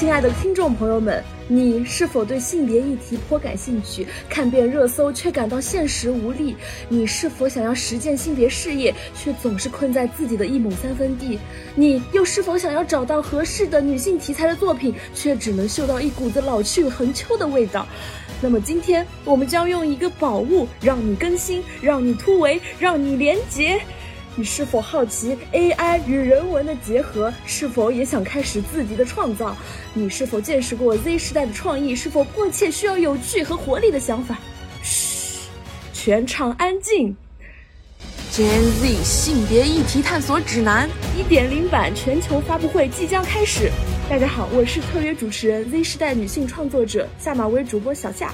亲爱的听众朋友们，你是否对性别议题颇感兴趣？看遍热搜却感到现实无力？你是否想要实践性别事业，却总是困在自己的一亩三分地？你又是否想要找到合适的女性题材的作品，却只能嗅到一股子老去横秋的味道？那么今天我们将用一个宝物，让你更新，让你突围，让你连结。你是否好奇 AI 与人文的结合？是否也想开始自己的创造？你是否见识过 Z 时代的创意？是否迫切需要有趣和活力的想法？嘘，全场安静。Gen Z 性别议题探索指南一点零版全球发布会即将开始。大家好，我是特约主持人 Z 时代女性创作者下马威主播小夏。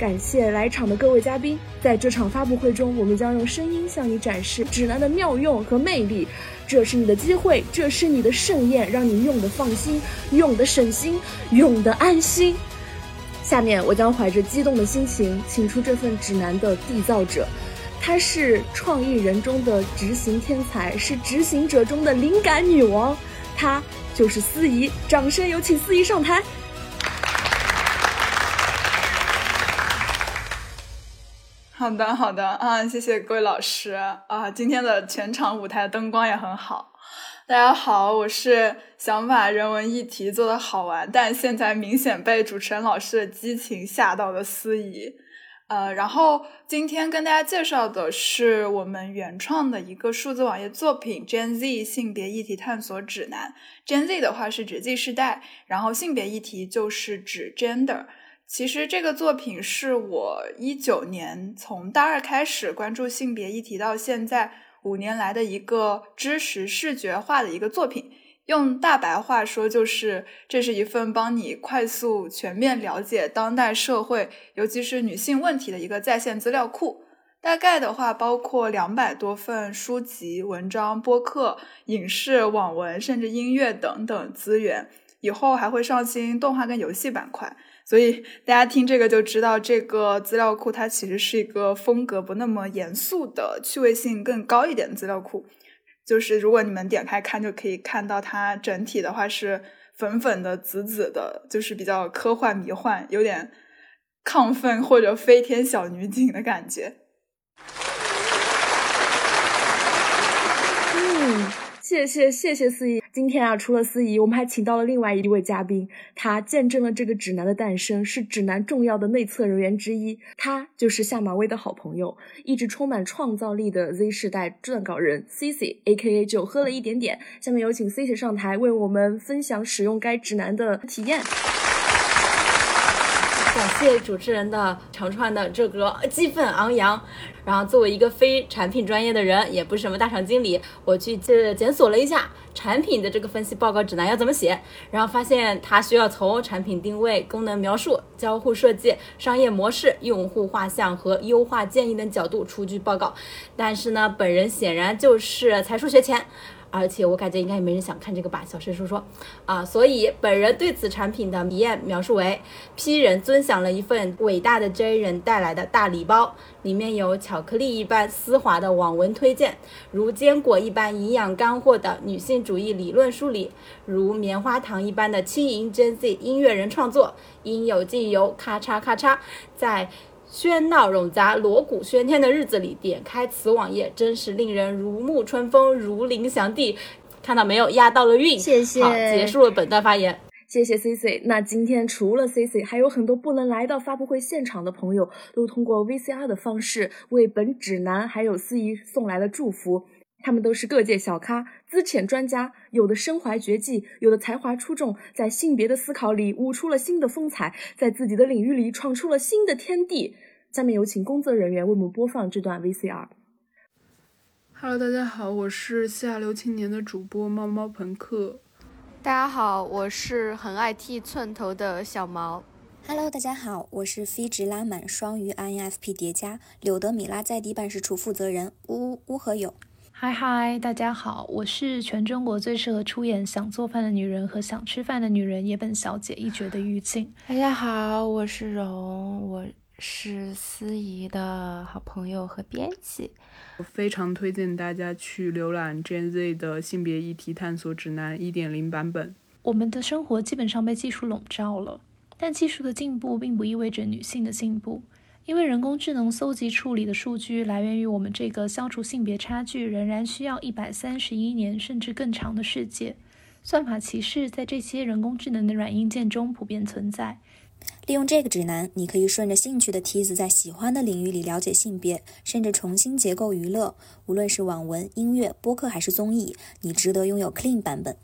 感谢来场的各位嘉宾，在这场发布会中，我们将用声音向你展示指南的妙用和魅力。这是你的机会，这是你的盛宴，让你用的放心，用的省心，用的安心。下面我将怀着激动的心情，请出这份指南的缔造者，她是创意人中的执行天才，是执行者中的灵感女王，她就是司仪。掌声有请司仪上台。好的，好的啊，谢谢各位老师啊，今天的全场舞台灯光也很好。大家好，我是想把人文议题做得好玩，但现在明显被主持人老师的激情吓到的司仪。呃，然后今天跟大家介绍的是我们原创的一个数字网页作品《Gen Z 性别议题探索指南》。Gen Z 的话是指 Z 世代，然后性别议题就是指 gender。其实这个作品是我一九年从大二开始关注性别议题到现在五年来的一个知识视觉化的一个作品。用大白话说，就是这是一份帮你快速全面了解当代社会，尤其是女性问题的一个在线资料库。大概的话，包括两百多份书籍、文章、播客、影视、网文，甚至音乐等等资源。以后还会上新动画跟游戏板块。所以大家听这个就知道，这个资料库它其实是一个风格不那么严肃的、趣味性更高一点的资料库。就是如果你们点开看，就可以看到它整体的话是粉粉的、紫紫的，就是比较科幻迷幻，有点亢奋或者飞天小女警的感觉。嗯。谢谢谢谢司仪，今天啊，除了司仪，我们还请到了另外一位嘉宾，他见证了这个指南的诞生，是指南重要的内测人员之一，他就是下马威的好朋友，一直充满创造力的 Z 世代撰稿人 Cici，A.K.A 酒喝了一点点。下面有请 Cici 上台，为我们分享使用该指南的体验。感谢主持人的长串的这个激愤昂扬。然后作为一个非产品专业的人，也不是什么大厂经理，我去这检索了一下产品的这个分析报告指南要怎么写，然后发现它需要从产品定位、功能描述、交互设计、商业模式、用户画像和优化建议等角度出具报告。但是呢，本人显然就是才疏学浅。而且我感觉应该也没人想看这个吧，小声说说啊。所以本人对此产品的体验描述为：P 人尊享了一份伟大的 J 人带来的大礼包，里面有巧克力一般丝滑的网文推荐，如坚果一般营养干货的女性主义理论梳理，如棉花糖一般的轻盈 Gen Z 音乐人创作，应有尽有，咔嚓咔嚓，在。喧闹冗杂、锣鼓喧天的日子里，点开此网页，真是令人如沐春风、如临祥地。看到没有？押到了韵。谢谢。好，结束了本段发言。谢谢 C C。那今天除了 C C，还有很多不能来到发布会现场的朋友，都通过 V C R 的方式为本指南还有司仪送来了祝福。他们都是各界小咖、资浅专家，有的身怀绝技，有的才华出众，在性别的思考里悟出了新的风采，在自己的领域里闯出了新的天地。下面有请工作人员为我们播放这段 VCR。Hello，大家好，我是下流青年的主播猫猫朋克。大家好，我是很爱剃寸头的小毛。Hello，大家好，我是飞直拉满双鱼 INFP 叠加柳德米拉在地办事处负责人乌乌和友。嗨嗨，大家好，我是全中国最适合出演《想做饭的女人》和《想吃饭的女人》野本小姐一角的玉静。大家好，我是蓉，我是司仪的好朋友和编辑。我非常推荐大家去浏览 Gen Z 的性别议题探索指南一点零版本。我们的生活基本上被技术笼罩了，但技术的进步并不意味着女性的进步，因为人工智能搜集处理的数据来源于我们这个消除性别差距仍然需要一百三十一年甚至更长的世界。算法歧视在这些人工智能的软硬件中普遍存在。利用这个指南，你可以顺着兴趣的梯子，在喜欢的领域里了解性别，甚至重新结构娱乐。无论是网文、音乐、播客还是综艺，你值得拥有 Clean 版本。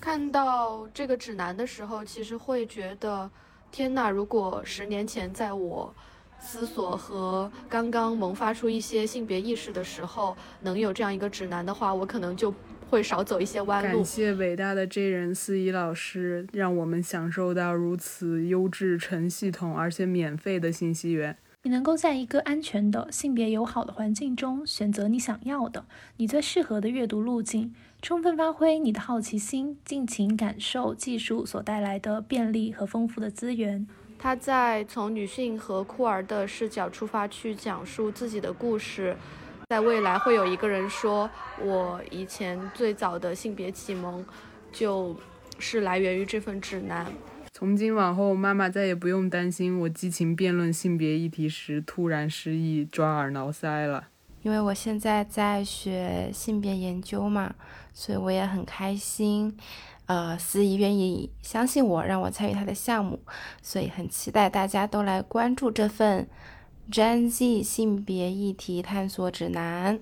看到这个指南的时候，其实会觉得，天呐！如果十年前在我思索和刚刚萌发出一些性别意识的时候，能有这样一个指南的话，我可能就。会少走一些弯路。感谢伟大的 J 人司仪老师，让我们享受到如此优质、纯系统而且免费的信息源。你能够在一个安全的、性别友好的环境中选择你想要的、你最适合的阅读路径，充分发挥你的好奇心，尽情感受技术所带来的便利和丰富的资源。他在从女性和酷儿的视角出发去讲述自己的故事。在未来会有一个人说，我以前最早的性别启蒙，就是来源于这份指南。从今往后，妈妈再也不用担心我激情辩论性别议题时突然失忆抓耳挠腮了。因为我现在在学性别研究嘛，所以我也很开心。呃，司仪愿意相信我，让我参与他的项目，所以很期待大家都来关注这份。Gen Z 性别议题探索指南。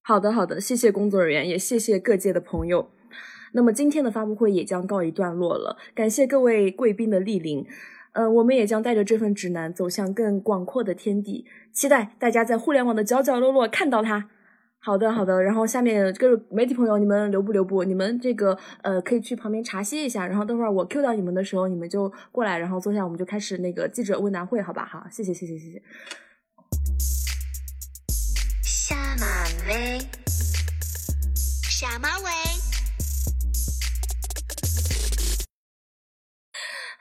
好的，好的，谢谢工作人员，也谢谢各界的朋友。那么今天的发布会也将告一段落了，感谢各位贵宾的莅临。呃，我们也将带着这份指南走向更广阔的天地，期待大家在互联网的角角落落看到它。好的，好的。然后下面各位媒体朋友，你们留不留步？你们这个呃，可以去旁边茶歇一下。然后等会儿我 Q 到你们的时候，你们就过来，然后坐下，我们就开始那个记者问答会，好吧？好，谢谢，谢谢，谢谢。下马威，下马威。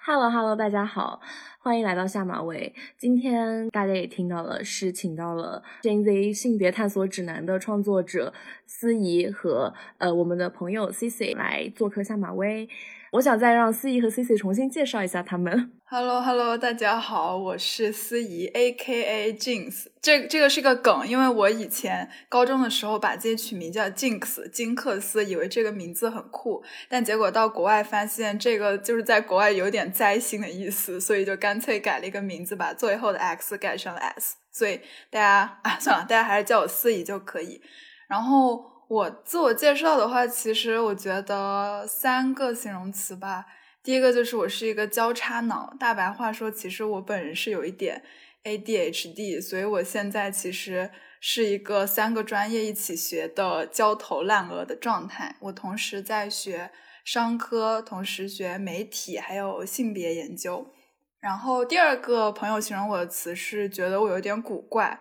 Hello，Hello，大家好。欢迎来到下马威。今天大家也听到了，是请到了《J N Z 性别探索指南》的创作者司仪和呃我们的朋友 Cici 来做客下马威。我想再让司仪和 Cici 重新介绍一下他们。Hello，Hello，大家好，我是司仪，A.K.A. Jinx。这这个是个梗，因为我以前高中的时候把自己取名叫 Jinx，金克斯，以为这个名字很酷，但结果到国外发现这个就是在国外有点灾星的意思，所以就干脆改了一个名字，把最后的 X 改成了 S。所以大家啊，算了，大家还是叫我司仪就可以。然后。我自我介绍的话，其实我觉得三个形容词吧。第一个就是我是一个交叉脑，大白话说，其实我本人是有一点 ADHD，所以我现在其实是一个三个专业一起学的焦头烂额的状态。我同时在学商科，同时学媒体，还有性别研究。然后第二个朋友形容我的词是觉得我有点古怪。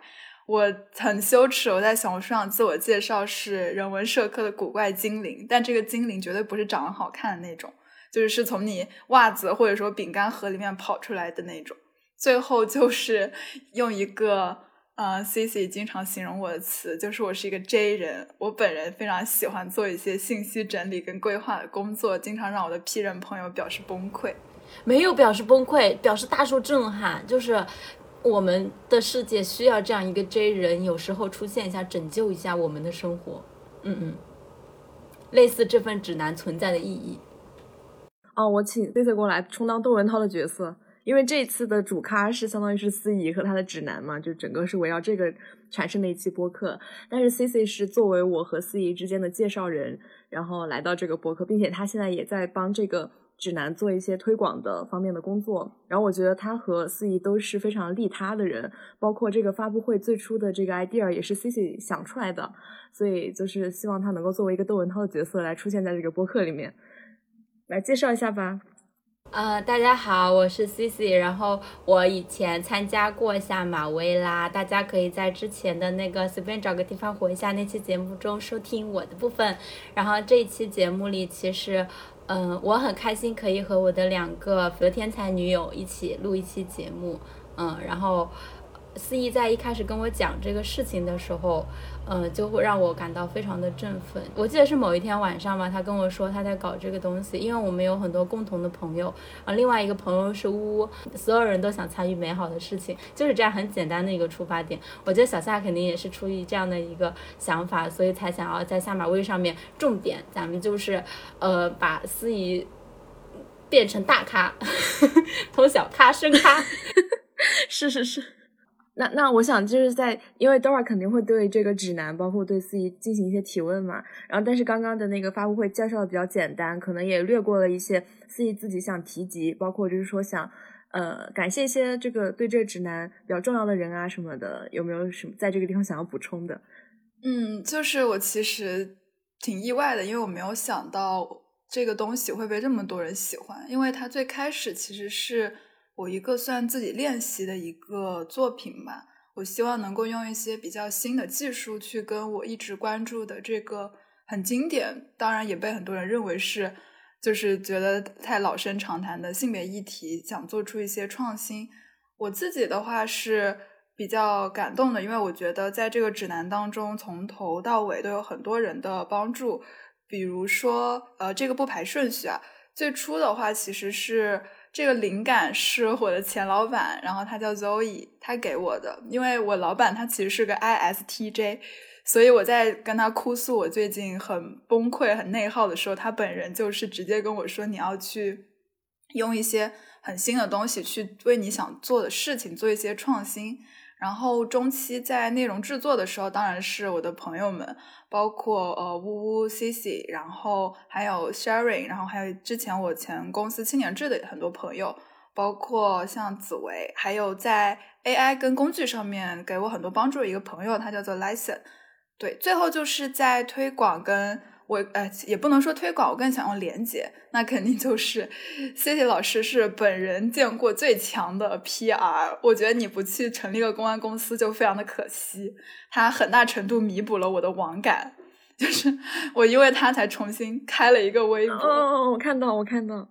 我很羞耻，我在小红书上自我介绍是人文社科的古怪精灵，但这个精灵绝对不是长得好看的那种，就是是从你袜子或者说饼干盒里面跑出来的那种。最后就是 用一个呃，Cici 经常形容我的词，就是我是一个 J 人。我本人非常喜欢做一些信息整理跟规划的工作，经常让我的 P 人朋友表示崩溃。没有表示崩溃，表示大受震撼，就是。我们的世界需要这样一个 J 人，有时候出现一下，拯救一下我们的生活。嗯嗯，类似这份指南存在的意义。哦，我请 C C 过来充当窦文涛的角色，因为这次的主咖是相当于是司仪和他的指南嘛，就整个是围绕这个产生的一期播客。但是 C C 是作为我和司仪之间的介绍人，然后来到这个播客，并且他现在也在帮这个。指南做一些推广的方面的工作，然后我觉得他和司仪都是非常利他的人，包括这个发布会最初的这个 idea 也是 Cici 想出来的，所以就是希望他能够作为一个窦文涛的角色来出现在这个播客里面，来介绍一下吧。呃，大家好，我是 Cici，然后我以前参加过一下马威啦，大家可以在之前的那个随便找个地方回一下那期节目中收听我的部分，然后这一期节目里其实。嗯，我很开心可以和我的两个佛天才女友一起录一期节目。嗯，然后思怡在一开始跟我讲这个事情的时候，呃，就会让我感到非常的振奋。我记得是某一天晚上吧，他跟我说他在搞这个东西，因为我们有很多共同的朋友，啊，另外一个朋友是呜呜，所有人都想参与美好的事情，就是这样很简单的一个出发点。我觉得小夏肯定也是出于这样的一个想法，所以才想要在下马威上面重点，咱们就是呃把司仪变成大咖，从小咖升咖，是 是是。那那我想就是在，因为 Dora 肯定会对这个指南，包括对司仪进行一些提问嘛。然后，但是刚刚的那个发布会介绍的比较简单，可能也略过了一些司仪自己想提及，包括就是说想呃感谢一些这个对这个指南比较重要的人啊什么的，有没有什么在这个地方想要补充的？嗯，就是我其实挺意外的，因为我没有想到这个东西会被这么多人喜欢，因为它最开始其实是。我一个算自己练习的一个作品吧，我希望能够用一些比较新的技术去跟我一直关注的这个很经典，当然也被很多人认为是，就是觉得太老生常谈的性别议题，想做出一些创新。我自己的话是比较感动的，因为我觉得在这个指南当中，从头到尾都有很多人的帮助。比如说，呃，这个不排顺序啊，最初的话其实是。这个灵感是我的前老板，然后他叫 Zoe，他给我的。因为我老板他其实是个 ISTJ，所以我在跟他哭诉我最近很崩溃、很内耗的时候，他本人就是直接跟我说：“你要去用一些很新的东西去为你想做的事情做一些创新。”然后中期在内容制作的时候，当然是我的朋友们，包括呃呜呜、Cici，然后还有 Sharing，然后还有之前我前公司青年制的很多朋友，包括像紫薇，还有在 AI 跟工具上面给我很多帮助的一个朋友，他叫做 Listen。对，最后就是在推广跟。我呃也不能说推广，我更想用连接，那肯定就是 C C 老师是本人见过最强的 P R，我觉得你不去成立个公关公司就非常的可惜，他很大程度弥补了我的网感，就是我因为他才重新开了一个微博。哦，我看到我看到，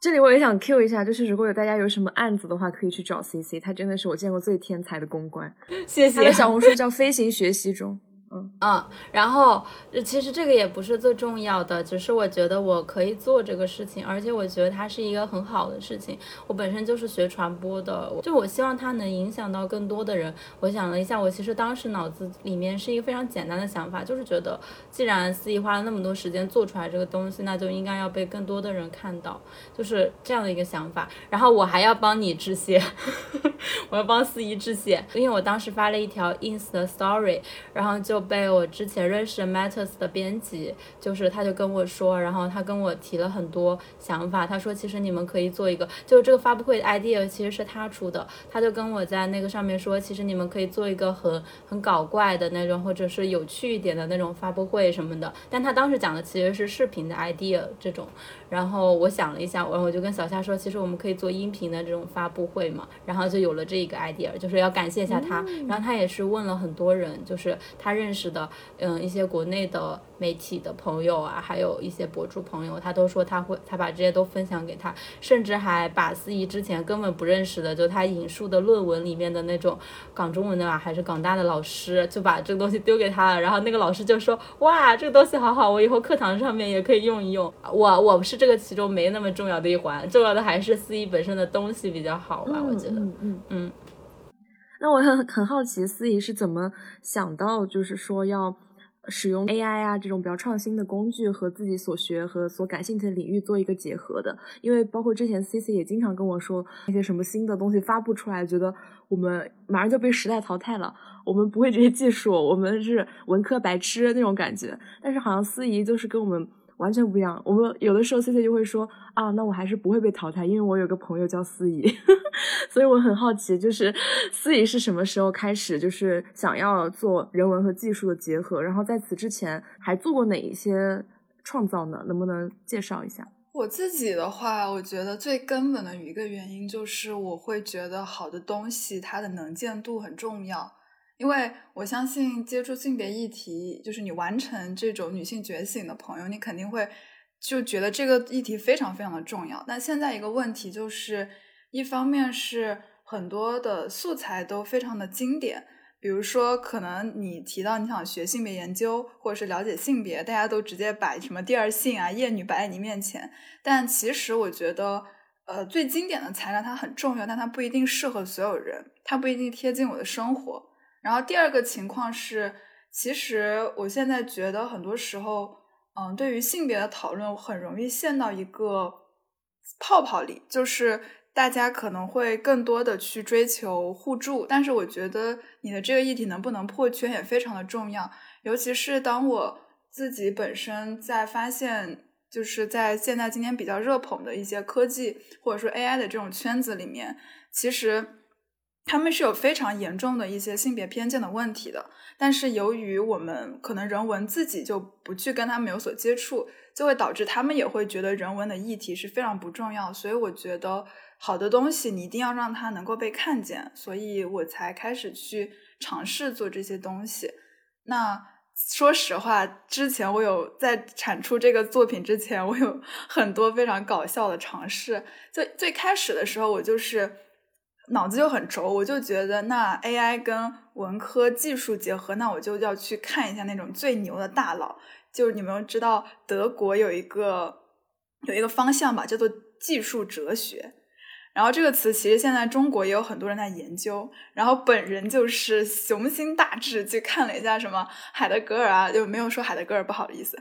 这里我也想 Q 一下，就是如果有大家有什么案子的话，可以去找 C C，他真的是我见过最天才的公关。谢谢。他的小红书叫飞行学习中。嗯，然后其实这个也不是最重要的，只是我觉得我可以做这个事情，而且我觉得它是一个很好的事情。我本身就是学传播的，就我希望它能影响到更多的人。我想了一下，我其实当时脑子里面是一个非常简单的想法，就是觉得既然司仪花了那么多时间做出来这个东西，那就应该要被更多的人看到，就是这样的一个想法。然后我还要帮你致谢，我要帮司仪致谢，因为我当时发了一条 ins 的 story，然后就。被我之前认识 Matters 的编辑，就是他就跟我说，然后他跟我提了很多想法。他说，其实你们可以做一个，就是这个发布会 idea 其实是他出的。他就跟我在那个上面说，其实你们可以做一个很很搞怪的那种，或者是有趣一点的那种发布会什么的。但他当时讲的其实是视频的 idea 这种。然后我想了一下，然后我就跟小夏说，其实我们可以做音频的这种发布会嘛。然后就有了这一个 idea，就是要感谢一下他。然后他也是问了很多人，就是他认识的，嗯，一些国内的。媒体的朋友啊，还有一些博主朋友，他都说他会，他把这些都分享给他，甚至还把司仪之前根本不认识的，就他引述的论文里面的那种港中文的啊，还是港大的老师，就把这个东西丢给他了。然后那个老师就说：“哇，这个东西好好，我以后课堂上面也可以用一用。”我我是这个其中没那么重要的一环，重要的还是司仪本身的东西比较好吧？我觉得，嗯嗯嗯。那我很很好奇，司仪是怎么想到，就是说要。使用 AI 啊这种比较创新的工具和自己所学和所感兴趣的领域做一个结合的，因为包括之前 CC 也经常跟我说一些什么新的东西发布出来，觉得我们马上就被时代淘汰了，我们不会这些技术，我们是文科白痴那种感觉。但是好像司仪就是跟我们。完全不一样。我们有的时候 C C 就会说啊，那我还是不会被淘汰，因为我有个朋友叫司仪，所以我很好奇，就是司仪是什么时候开始，就是想要做人文和技术的结合，然后在此之前还做过哪一些创造呢？能不能介绍一下？我自己的话，我觉得最根本的一个原因就是，我会觉得好的东西它的能见度很重要。因为我相信接触性别议题，就是你完成这种女性觉醒的朋友，你肯定会就觉得这个议题非常非常的重要。但现在一个问题就是，一方面是很多的素材都非常的经典，比如说，可能你提到你想学性别研究，或者是了解性别，大家都直接把什么第二性啊、厌女摆在你面前。但其实我觉得，呃，最经典的材料它很重要，但它不一定适合所有人，它不一定贴近我的生活。然后第二个情况是，其实我现在觉得很多时候，嗯，对于性别的讨论很容易陷到一个泡泡里，就是。大家可能会更多的去追求互助，但是我觉得你的这个议题能不能破圈也非常的重要。尤其是当我自己本身在发现，就是在现在今天比较热捧的一些科技或者说 AI 的这种圈子里面，其实他们是有非常严重的一些性别偏见的问题的。但是由于我们可能人文自己就不去跟他们有所接触，就会导致他们也会觉得人文的议题是非常不重要。所以我觉得。好的东西，你一定要让它能够被看见，所以我才开始去尝试做这些东西。那说实话，之前我有在产出这个作品之前，我有很多非常搞笑的尝试。最最开始的时候，我就是脑子就很轴，我就觉得那 AI 跟文科技术结合，那我就要去看一下那种最牛的大佬。就是你们知道，德国有一个有一个方向吧，叫做技术哲学。然后这个词其实现在中国也有很多人在研究，然后本人就是雄心大志去看了一下什么海德格尔啊，就没有说海德格尔不好意思，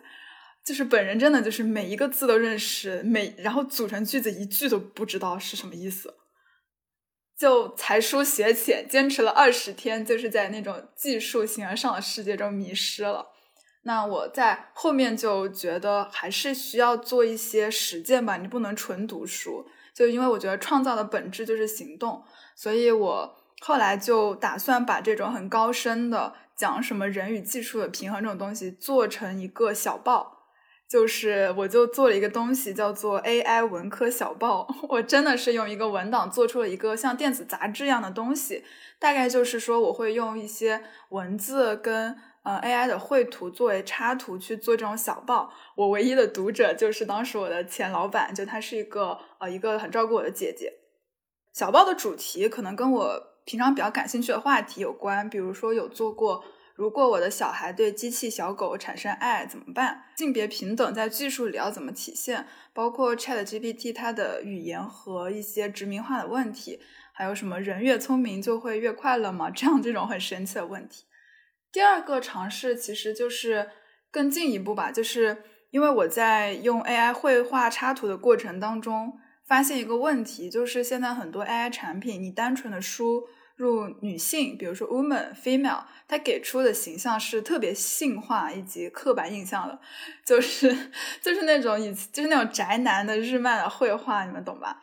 就是本人真的就是每一个字都认识，每然后组成句子一句都不知道是什么意思，就才疏学浅，坚持了二十天，就是在那种技术形而上的世界中迷失了。那我在后面就觉得还是需要做一些实践吧，你不能纯读书。就因为我觉得创造的本质就是行动，所以我后来就打算把这种很高深的讲什么人与技术的平衡这种东西做成一个小报，就是我就做了一个东西叫做 AI 文科小报，我真的是用一个文档做出了一个像电子杂志一样的东西，大概就是说我会用一些文字跟。呃，AI 的绘图作为插图去做这种小报，我唯一的读者就是当时我的前老板，就她是一个呃一个很照顾我的姐姐。小报的主题可能跟我平常比较感兴趣的话题有关，比如说有做过如果我的小孩对机器小狗产生爱怎么办？性别平等在技术里要怎么体现？包括 ChatGPT 它的语言和一些殖民化的问题，还有什么人越聪明就会越快乐吗？这样这种很神奇的问题。第二个尝试其实就是更进一步吧，就是因为我在用 AI 绘画插图的过程当中，发现一个问题，就是现在很多 AI 产品，你单纯的输入女性，比如说 woman、female，它给出的形象是特别性化以及刻板印象的，就是 就是那种以就是那种宅男的日漫的绘画，你们懂吧？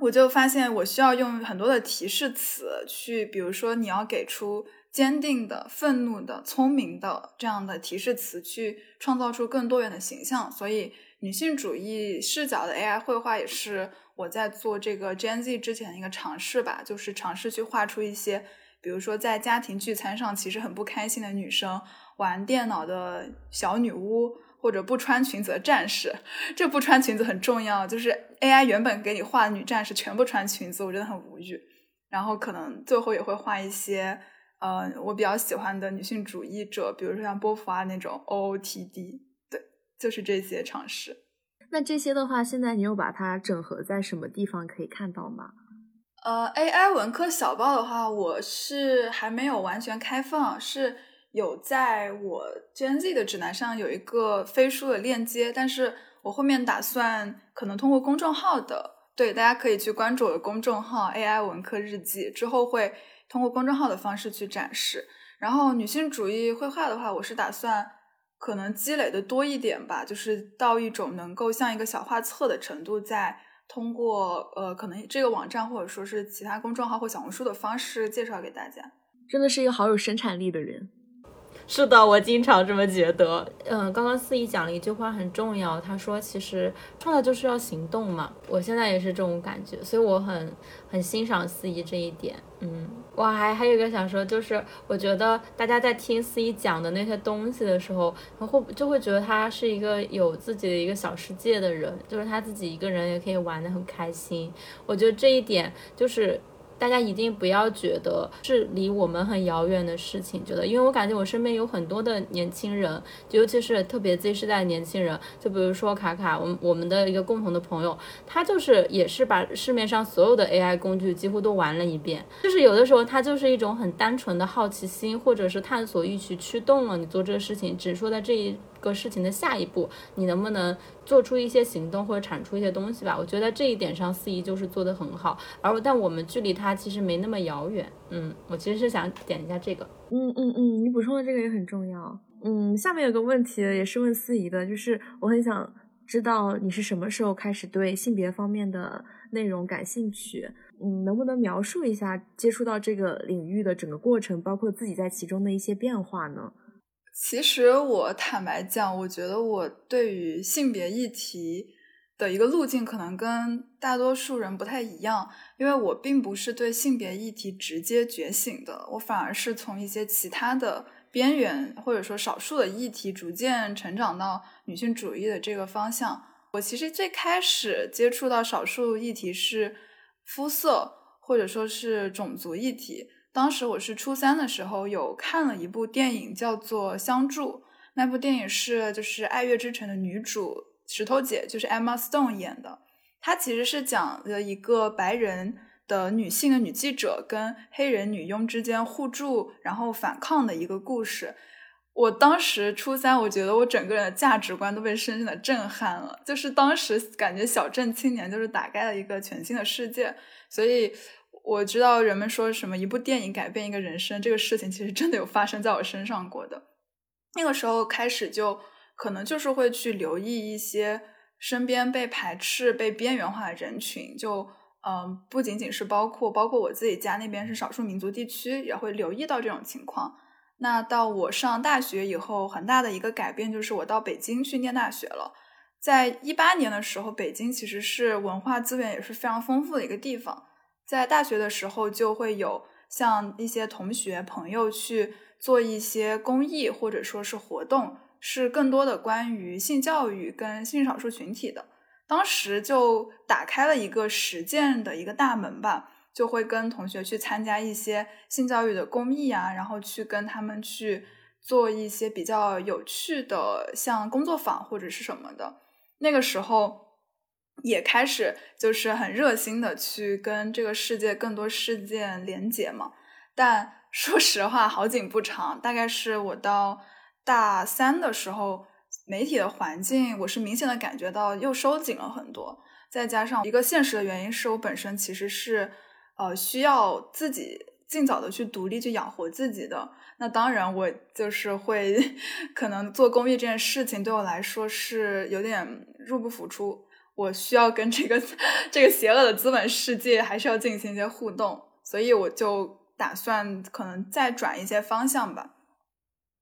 我就发现我需要用很多的提示词去，比如说你要给出。坚定的、愤怒的、聪明的这样的提示词，去创造出更多元的形象。所以，女性主义视角的 AI 绘画也是我在做这个 Gen Z 之前的一个尝试吧，就是尝试去画出一些，比如说在家庭聚餐上其实很不开心的女生，玩电脑的小女巫，或者不穿裙子的战士。这不穿裙子很重要，就是 AI 原本给你画的女战士全部穿裙子，我真的很无语。然后可能最后也会画一些。呃，我比较喜欢的女性主义者，比如说像波伏娃那种 OOTD，对，就是这些尝试。那这些的话，现在你有把它整合在什么地方可以看到吗？呃，AI 文科小报的话，我是还没有完全开放，是有在我 Gen Z 的指南上有一个飞书的链接，但是我后面打算可能通过公众号的，对，大家可以去关注我的公众号 AI 文科日记，之后会。通过公众号的方式去展示，然后女性主义绘画的话，我是打算可能积累的多一点吧，就是到一种能够像一个小画册的程度，再通过呃可能这个网站或者说是其他公众号或小红书的方式介绍给大家。真的是一个好有生产力的人。是的，我经常这么觉得。嗯，刚刚四姨讲了一句话很重要，她说其实创造就是要行动嘛。我现在也是这种感觉，所以我很很欣赏四姨这一点。嗯，我还还有一个想说，就是我觉得大家在听四姨讲的那些东西的时候，会就会觉得他是一个有自己的一个小世界的人，就是他自己一个人也可以玩得很开心。我觉得这一点就是。大家一定不要觉得是离我们很遥远的事情，觉得，因为我感觉我身边有很多的年轻人，尤其是特别 Z 世代的年轻人，就比如说卡卡，我们我们的一个共同的朋友，他就是也是把市面上所有的 AI 工具几乎都玩了一遍，就是有的时候他就是一种很单纯的好奇心或者是探索欲去驱动了你做这个事情，只说在这一。个事情的下一步，你能不能做出一些行动或者产出一些东西吧？我觉得这一点上，司仪就是做的很好，而但我们距离他其实没那么遥远。嗯，我其实是想点一下这个。嗯嗯嗯，你补充的这个也很重要。嗯，下面有个问题也是问司仪的，就是我很想知道你是什么时候开始对性别方面的内容感兴趣？嗯，能不能描述一下接触到这个领域的整个过程，包括自己在其中的一些变化呢？其实我坦白讲，我觉得我对于性别议题的一个路径可能跟大多数人不太一样，因为我并不是对性别议题直接觉醒的，我反而是从一些其他的边缘或者说少数的议题逐渐成长到女性主义的这个方向。我其实最开始接触到少数议题是肤色或者说是种族议题。当时我是初三的时候，有看了一部电影，叫做《相助》。那部电影是就是《爱乐之城》的女主石头姐，就是 Emma Stone 演的。她其实是讲了一个白人的女性的女记者跟黑人女佣之间互助，然后反抗的一个故事。我当时初三，我觉得我整个人的价值观都被深深的震撼了。就是当时感觉小镇青年就是打开了一个全新的世界，所以。我知道人们说什么一部电影改变一个人生，这个事情其实真的有发生在我身上过的。那个时候开始就可能就是会去留意一些身边被排斥、被边缘化的人群，就嗯，不仅仅是包括包括我自己家那边是少数民族地区，也会留意到这种情况。那到我上大学以后，很大的一个改变就是我到北京去念大学了。在一八年的时候，北京其实是文化资源也是非常丰富的一个地方。在大学的时候，就会有像一些同学朋友去做一些公益或者说是活动，是更多的关于性教育跟性少数群体的。当时就打开了一个实践的一个大门吧，就会跟同学去参加一些性教育的公益啊，然后去跟他们去做一些比较有趣的，像工作坊或者是什么的。那个时候。也开始就是很热心的去跟这个世界更多事件连接嘛，但说实话好景不长，大概是我到大三的时候，媒体的环境我是明显的感觉到又收紧了很多，再加上一个现实的原因是我本身其实是呃需要自己尽早的去独立去养活自己的，那当然我就是会 可能做公益这件事情对我来说是有点入不敷出。我需要跟这个这个邪恶的资本世界还是要进行一些互动，所以我就打算可能再转一些方向吧。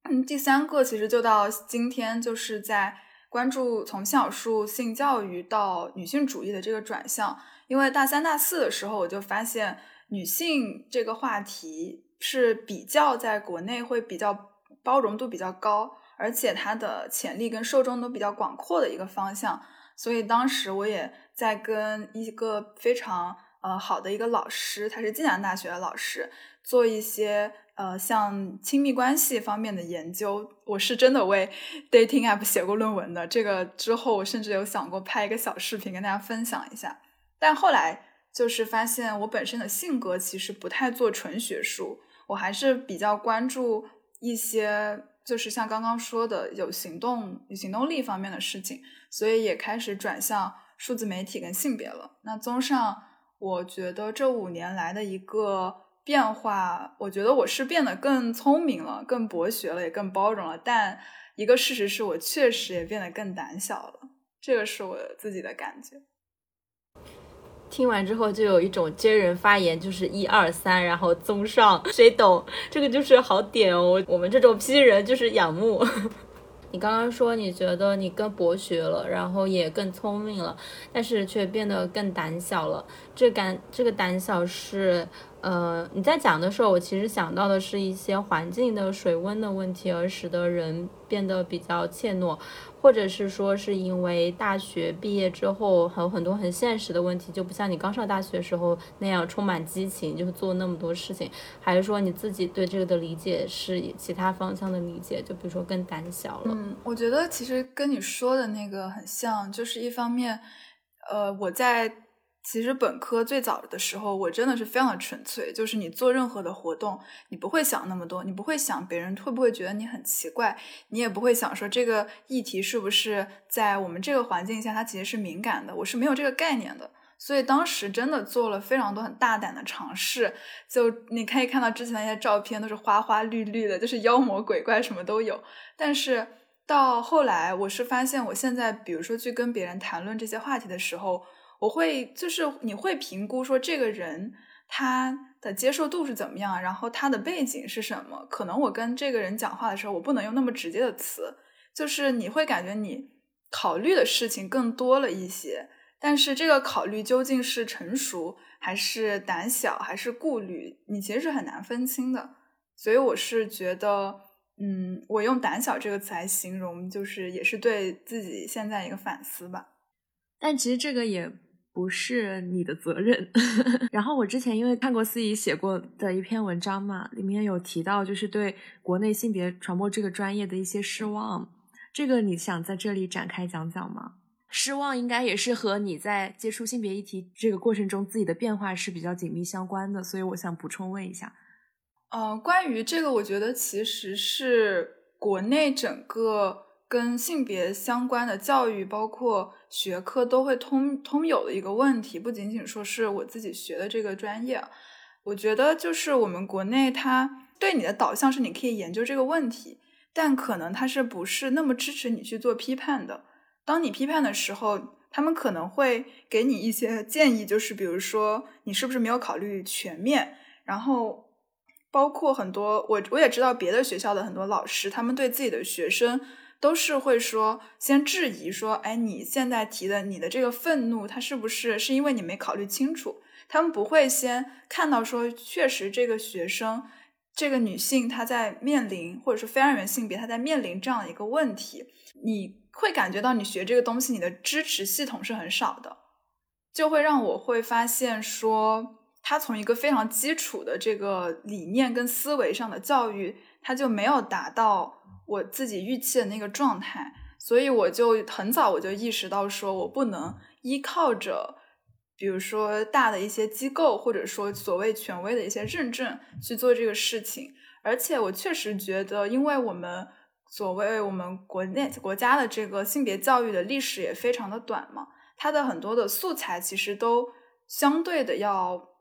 嗯，第三个其实就到今天，就是在关注从小数性教育到女性主义的这个转向。因为大三、大四的时候，我就发现女性这个话题是比较在国内会比较包容度比较高，而且它的潜力跟受众都比较广阔的一个方向。所以当时我也在跟一个非常呃好的一个老师，他是暨南大学的老师，做一些呃像亲密关系方面的研究。我是真的为 dating app 写过论文的。这个之后我甚至有想过拍一个小视频跟大家分享一下。但后来就是发现我本身的性格其实不太做纯学术，我还是比较关注一些。就是像刚刚说的，有行动、有行动力方面的事情，所以也开始转向数字媒体跟性别了。那综上，我觉得这五年来的一个变化，我觉得我是变得更聪明了、更博学了，也更包容了。但一个事实是我确实也变得更胆小了，这个是我自己的感觉。听完之后就有一种接人发言，就是一二三，然后综上，谁懂？这个就是好点哦。我们这种批人就是仰慕。你刚刚说你觉得你更博学了，然后也更聪明了，但是却变得更胆小了。这胆这个胆小是呃，你在讲的时候，我其实想到的是一些环境的水温的问题，而使得人变得比较怯懦，或者是说是因为大学毕业之后还有很多很现实的问题，就不像你刚上大学时候那样充满激情，就是做那么多事情，还是说你自己对这个的理解是其他方向的理解，就比如说更胆小了？嗯，我觉得其实跟你说的那个很像，就是一方面，呃，我在。其实本科最早的时候，我真的是非常的纯粹，就是你做任何的活动，你不会想那么多，你不会想别人会不会觉得你很奇怪，你也不会想说这个议题是不是在我们这个环境下它其实是敏感的，我是没有这个概念的。所以当时真的做了非常多很大胆的尝试，就你可以看到之前那些照片都是花花绿绿的，就是妖魔鬼怪什么都有。但是到后来，我是发现我现在比如说去跟别人谈论这些话题的时候。我会就是你会评估说这个人他的接受度是怎么样，然后他的背景是什么？可能我跟这个人讲话的时候，我不能用那么直接的词，就是你会感觉你考虑的事情更多了一些，但是这个考虑究竟是成熟还是胆小还是顾虑，你其实是很难分清的。所以我是觉得，嗯，我用胆小这个词来形容，就是也是对自己现在一个反思吧。但其实这个也。不是你的责任。然后我之前因为看过司仪写过的一篇文章嘛，里面有提到就是对国内性别传播这个专业的一些失望。这个你想在这里展开讲讲吗？失望应该也是和你在接触性别议题这个过程中自己的变化是比较紧密相关的，所以我想补充问一下。呃，关于这个，我觉得其实是国内整个。跟性别相关的教育，包括学科都会通通有的一个问题，不仅仅说是我自己学的这个专业，我觉得就是我们国内它对你的导向是你可以研究这个问题，但可能它是不是那么支持你去做批判的。当你批判的时候，他们可能会给你一些建议，就是比如说你是不是没有考虑全面，然后包括很多我我也知道别的学校的很多老师，他们对自己的学生。都是会说，先质疑说，哎，你现在提的你的这个愤怒，他是不是是因为你没考虑清楚？他们不会先看到说，确实这个学生，这个女性她在面临，或者说非二元性别她在面临这样一个问题，你会感觉到你学这个东西，你的支持系统是很少的，就会让我会发现说，他从一个非常基础的这个理念跟思维上的教育，他就没有达到。我自己预期的那个状态，所以我就很早我就意识到，说我不能依靠着，比如说大的一些机构，或者说所谓权威的一些认证去做这个事情。而且我确实觉得，因为我们所谓我们国内国家的这个性别教育的历史也非常的短嘛，它的很多的素材其实都相对的要。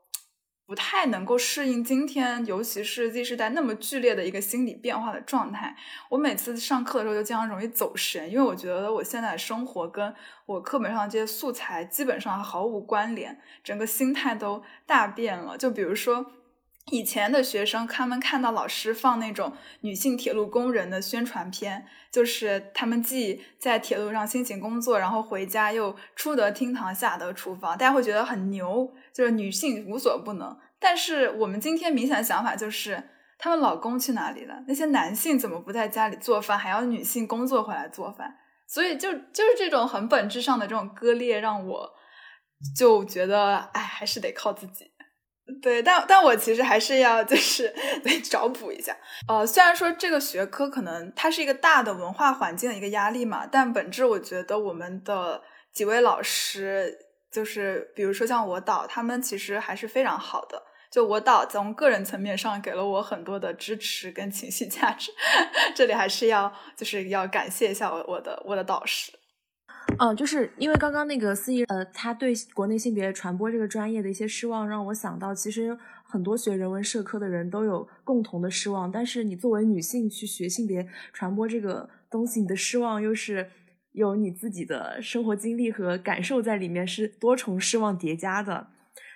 不太能够适应今天，尤其是 Z 时代那么剧烈的一个心理变化的状态。我每次上课的时候就经常容易走神，因为我觉得我现在的生活跟我课本上这些素材基本上毫无关联，整个心态都大变了。就比如说。以前的学生，他们看到老师放那种女性铁路工人的宣传片，就是他们既在铁路上辛勤工作，然后回家又出得厅堂，下得厨房，大家会觉得很牛，就是女性无所不能。但是我们今天明显的想法就是，他们老公去哪里了？那些男性怎么不在家里做饭，还要女性工作回来做饭？所以就就是这种很本质上的这种割裂，让我就觉得，哎，还是得靠自己。对，但但我其实还是要就是 得找补一下。呃，虽然说这个学科可能它是一个大的文化环境的一个压力嘛，但本质我觉得我们的几位老师，就是比如说像我导，他们其实还是非常好的。就我导从个人层面上给了我很多的支持跟情绪价值，这里还是要就是要感谢一下我我的我的导师。嗯，就是因为刚刚那个司仪，呃，他对国内性别传播这个专业的一些失望，让我想到，其实很多学人文社科的人都有共同的失望。但是你作为女性去学性别传播这个东西，你的失望又是有你自己的生活经历和感受在里面，是多重失望叠加的。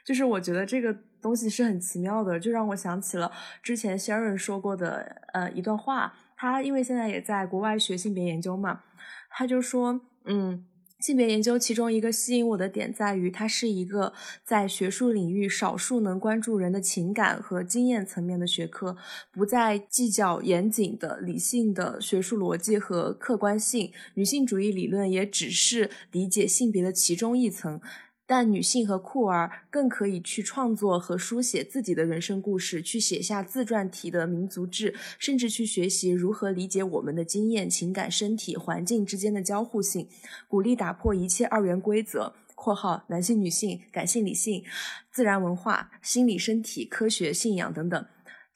就是我觉得这个东西是很奇妙的，就让我想起了之前 Sharon 说过的呃一段话。他因为现在也在国外学性别研究嘛，他就说。嗯，性别研究其中一个吸引我的点在于，它是一个在学术领域少数能关注人的情感和经验层面的学科，不再计较严谨的理性的学术逻辑和客观性。女性主义理论也只是理解性别的其中一层。但女性和酷儿更可以去创作和书写自己的人生故事，去写下自传体的民族志，甚至去学习如何理解我们的经验、情感、身体、环境之间的交互性，鼓励打破一切二元规则（括号男性、女性、感性、理性、自然、文化、心理、身体、科学、信仰等等）。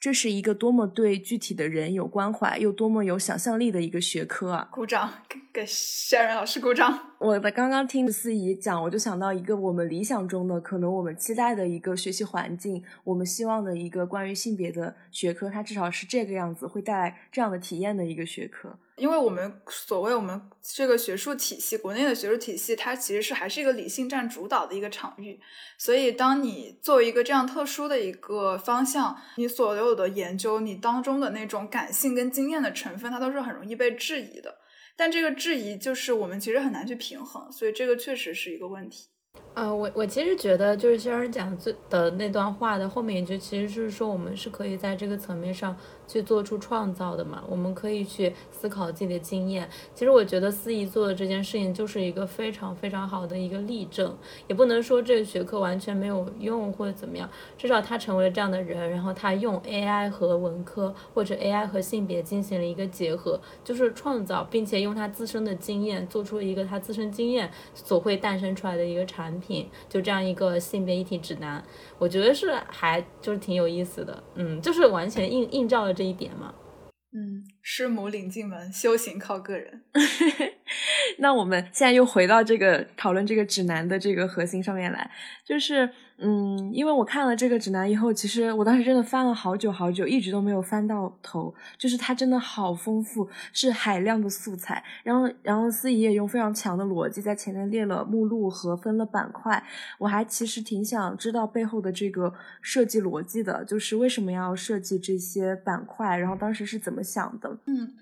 这是一个多么对具体的人有关怀，又多么有想象力的一个学科啊！鼓掌，给给 Sharon 老师鼓掌。我的刚刚听司仪讲，我就想到一个我们理想中的，可能我们期待的一个学习环境，我们希望的一个关于性别的学科，它至少是这个样子，会带来这样的体验的一个学科。因为我们所谓我们这个学术体系，国内的学术体系，它其实是还是一个理性占主导的一个场域，所以当你作为一个这样特殊的一个方向，你所有的研究，你当中的那种感性跟经验的成分，它都是很容易被质疑的。但这个质疑就是我们其实很难去平衡，所以这个确实是一个问题。呃，我我其实觉得就是先生讲最的那段话的后面一句，其实是说我们是可以在这个层面上。去做出创造的嘛，我们可以去思考自己的经验。其实我觉得司仪做的这件事情就是一个非常非常好的一个例证，也不能说这个学科完全没有用或者怎么样，至少他成为了这样的人，然后他用 AI 和文科或者 AI 和性别进行了一个结合，就是创造，并且用他自身的经验做出了一个他自身经验所会诞生出来的一个产品，就这样一个性别一体指南。我觉得是还就是挺有意思的，嗯，就是完全映映照了这一点嘛。嗯，师母领进门，修行靠个人。那我们现在又回到这个讨论这个指南的这个核心上面来，就是。嗯，因为我看了这个指南以后，其实我当时真的翻了好久好久，一直都没有翻到头。就是它真的好丰富，是海量的素材。然后，然后司仪也用非常强的逻辑在前面列了目录和分了板块。我还其实挺想知道背后的这个设计逻辑的，就是为什么要设计这些板块，然后当时是怎么想的？嗯，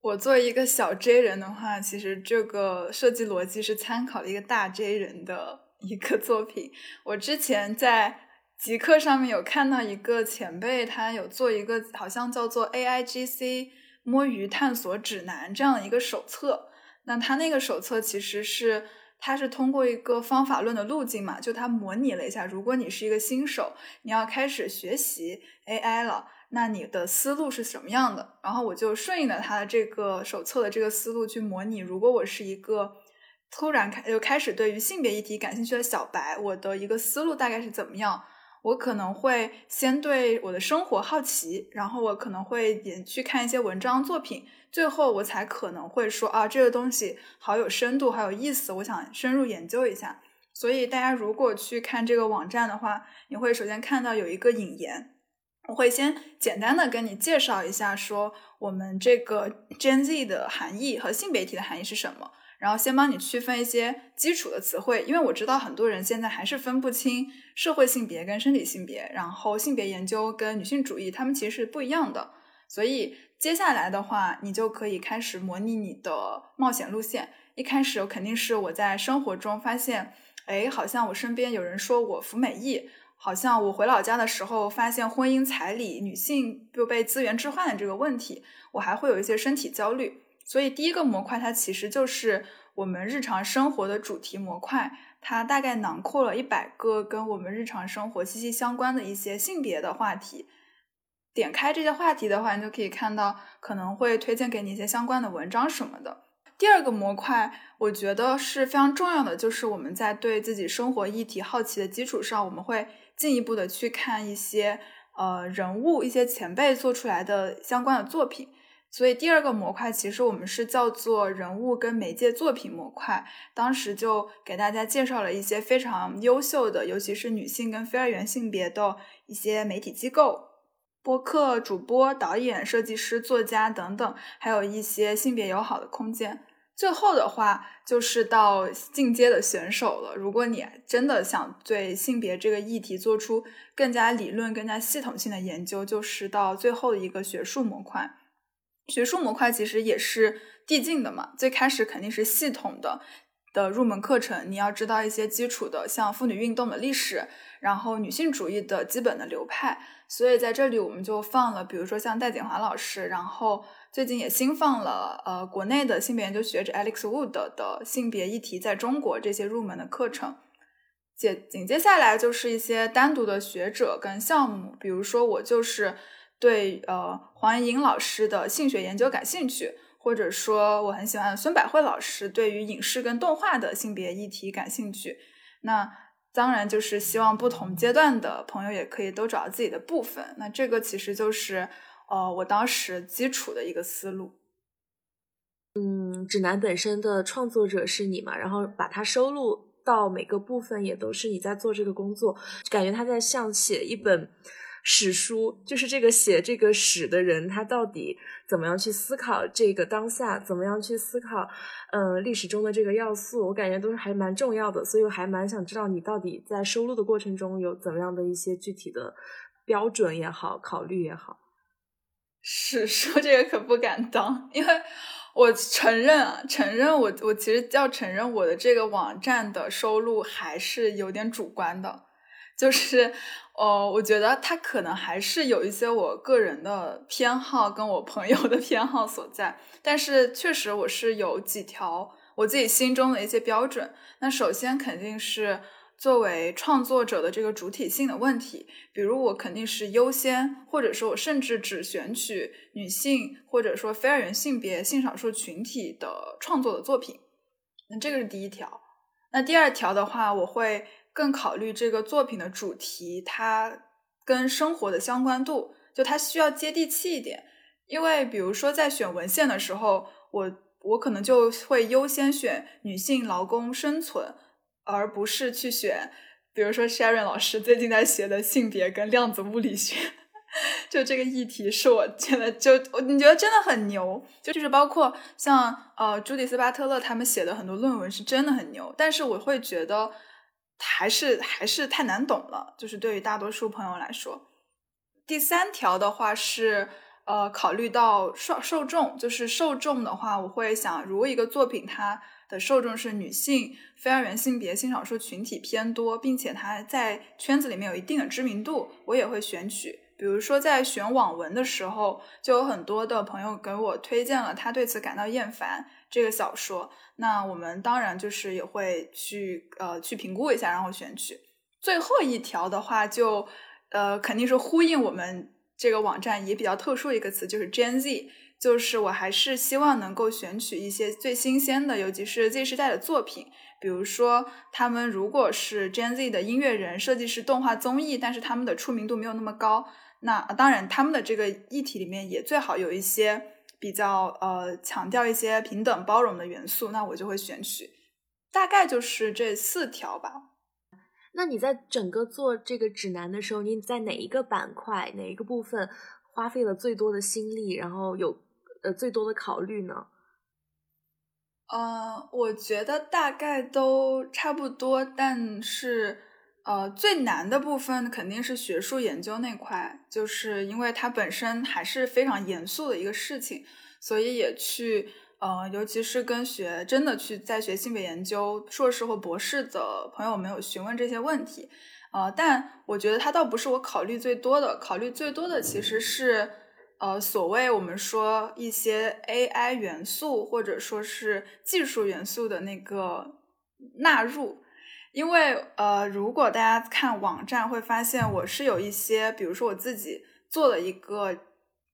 我作为一个小 J 人的话，其实这个设计逻辑是参考了一个大 J 人的。一个 作品，我之前在极客上面有看到一个前辈，他有做一个好像叫做 A I G C 摸鱼探索指南这样的一个手册。那他那个手册其实是，他是通过一个方法论的路径嘛，就他模拟了一下，如果你是一个新手，你要开始学习 A I 了，那你的思路是什么样的？然后我就顺应了他的这个手册的这个思路去模拟，如果我是一个。突然开就开始对于性别议题感兴趣的小白，我的一个思路大概是怎么样？我可能会先对我的生活好奇，然后我可能会也去看一些文章作品，最后我才可能会说啊，这个东西好有深度，好有意思，我想深入研究一下。所以大家如果去看这个网站的话，你会首先看到有一个引言，我会先简单的跟你介绍一下，说我们这个 Gen Z 的含义和性别题的含义是什么。然后先帮你区分一些基础的词汇，因为我知道很多人现在还是分不清社会性别跟生理性别，然后性别研究跟女性主义，他们其实是不一样的。所以接下来的话，你就可以开始模拟你的冒险路线。一开始肯定是我在生活中发现，哎，好像我身边有人说我服美役，好像我回老家的时候发现婚姻彩礼女性又被资源置换的这个问题，我还会有一些身体焦虑。所以第一个模块，它其实就是我们日常生活的主题模块，它大概囊括了一百个跟我们日常生活息息相关的一些性别的话题。点开这些话题的话，你就可以看到可能会推荐给你一些相关的文章什么的。第二个模块，我觉得是非常重要的，就是我们在对自己生活议题好奇的基础上，我们会进一步的去看一些呃人物、一些前辈做出来的相关的作品。所以第二个模块其实我们是叫做人物跟媒介作品模块，当时就给大家介绍了一些非常优秀的，尤其是女性跟非二元性别的一些媒体机构、播客主播、导演、设计师、作家等等，还有一些性别友好的空间。最后的话就是到进阶的选手了。如果你真的想对性别这个议题做出更加理论、更加系统性的研究，就是到最后的一个学术模块。学术模块其实也是递进的嘛，最开始肯定是系统的，的入门课程，你要知道一些基础的，像妇女运动的历史，然后女性主义的基本的流派。所以在这里我们就放了，比如说像戴锦华老师，然后最近也新放了呃国内的性别研究学者 Alex Wood 的性别议题在中国这些入门的课程。接紧接下来就是一些单独的学者跟项目，比如说我就是对呃黄莹老师的性学研究感兴趣，或者说我很喜欢孙百惠老师对于影视跟动画的性别议题感兴趣。那当然就是希望不同阶段的朋友也可以都找到自己的部分。那这个其实就是呃我当时基础的一个思路。嗯，指南本身的创作者是你嘛，然后把它收录。到每个部分也都是你在做这个工作，感觉他在像写一本史书，就是这个写这个史的人，他到底怎么样去思考这个当下，怎么样去思考，嗯，历史中的这个要素，我感觉都是还蛮重要的，所以我还蛮想知道你到底在收录的过程中有怎么样的一些具体的标准也好，考虑也好。史书 这个可不敢当，因为。我承认，承认我我其实要承认我的这个网站的收录还是有点主观的，就是，哦，我觉得它可能还是有一些我个人的偏好跟我朋友的偏好所在，但是确实我是有几条我自己心中的一些标准，那首先肯定是。作为创作者的这个主体性的问题，比如我肯定是优先，或者说我甚至只选取女性或者说非二元性别性少数群体的创作的作品，那这个是第一条。那第二条的话，我会更考虑这个作品的主题，它跟生活的相关度，就它需要接地气一点。因为比如说在选文献的时候，我我可能就会优先选女性劳工生存。而不是去选，比如说 Sharon 老师最近在写的性别跟量子物理学，就这个议题是我觉得就你觉得真的很牛，就就是包括像呃朱迪斯巴特勒他们写的很多论文是真的很牛，但是我会觉得还是还是太难懂了，就是对于大多数朋友来说。第三条的话是呃考虑到受受众，就是受众的话，我会想如果一个作品它。的受众是女性、非二元性别、性少数群体偏多，并且它在圈子里面有一定的知名度，我也会选取。比如说在选网文的时候，就有很多的朋友给我推荐了他对此感到厌烦这个小说，那我们当然就是也会去呃去评估一下，然后选取。最后一条的话，就呃肯定是呼应我们这个网站也比较特殊一个词，就是 Gen Z。就是我还是希望能够选取一些最新鲜的，尤其是 Z 时代的作品。比如说，他们如果是 Gen Z 的音乐人、设计师、动画综艺，但是他们的出名度没有那么高，那当然他们的这个议题里面也最好有一些比较呃强调一些平等包容的元素，那我就会选取。大概就是这四条吧。那你在整个做这个指南的时候，你在哪一个板块、哪一个部分花费了最多的心力，然后有？呃，最多的考虑呢？呃，我觉得大概都差不多，但是呃，最难的部分肯定是学术研究那块，就是因为它本身还是非常严肃的一个事情，所以也去呃，尤其是跟学真的去在学性别研究硕士或博士的朋友们有询问这些问题，呃，但我觉得它倒不是我考虑最多的，考虑最多的其实是。呃，所谓我们说一些 AI 元素或者说是技术元素的那个纳入，因为呃，如果大家看网站会发现，我是有一些，比如说我自己做了一个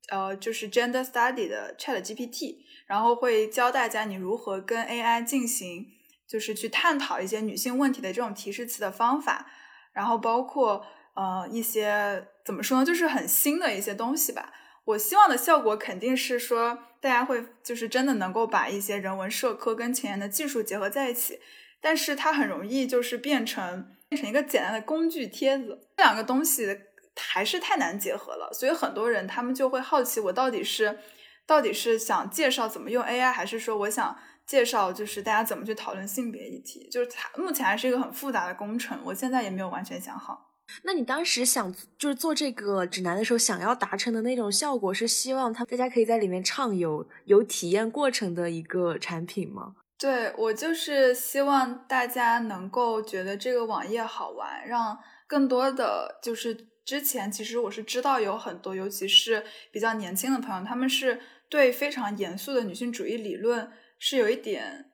呃，就是 Gender Study 的 Chat GPT，然后会教大家你如何跟 AI 进行，就是去探讨一些女性问题的这种提示词的方法，然后包括呃一些怎么说呢，就是很新的一些东西吧。我希望的效果肯定是说，大家会就是真的能够把一些人文社科跟前沿的技术结合在一起，但是它很容易就是变成变成一个简单的工具贴子，这两个东西还是太难结合了，所以很多人他们就会好奇，我到底是到底是想介绍怎么用 AI，还是说我想介绍就是大家怎么去讨论性别议题，就是它目前还是一个很复杂的工程，我现在也没有完全想好。那你当时想就是做这个指南的时候，想要达成的那种效果，是希望他大家可以在里面畅游有体验过程的一个产品吗？对我就是希望大家能够觉得这个网页好玩，让更多的就是之前其实我是知道有很多，尤其是比较年轻的朋友，他们是对非常严肃的女性主义理论是有一点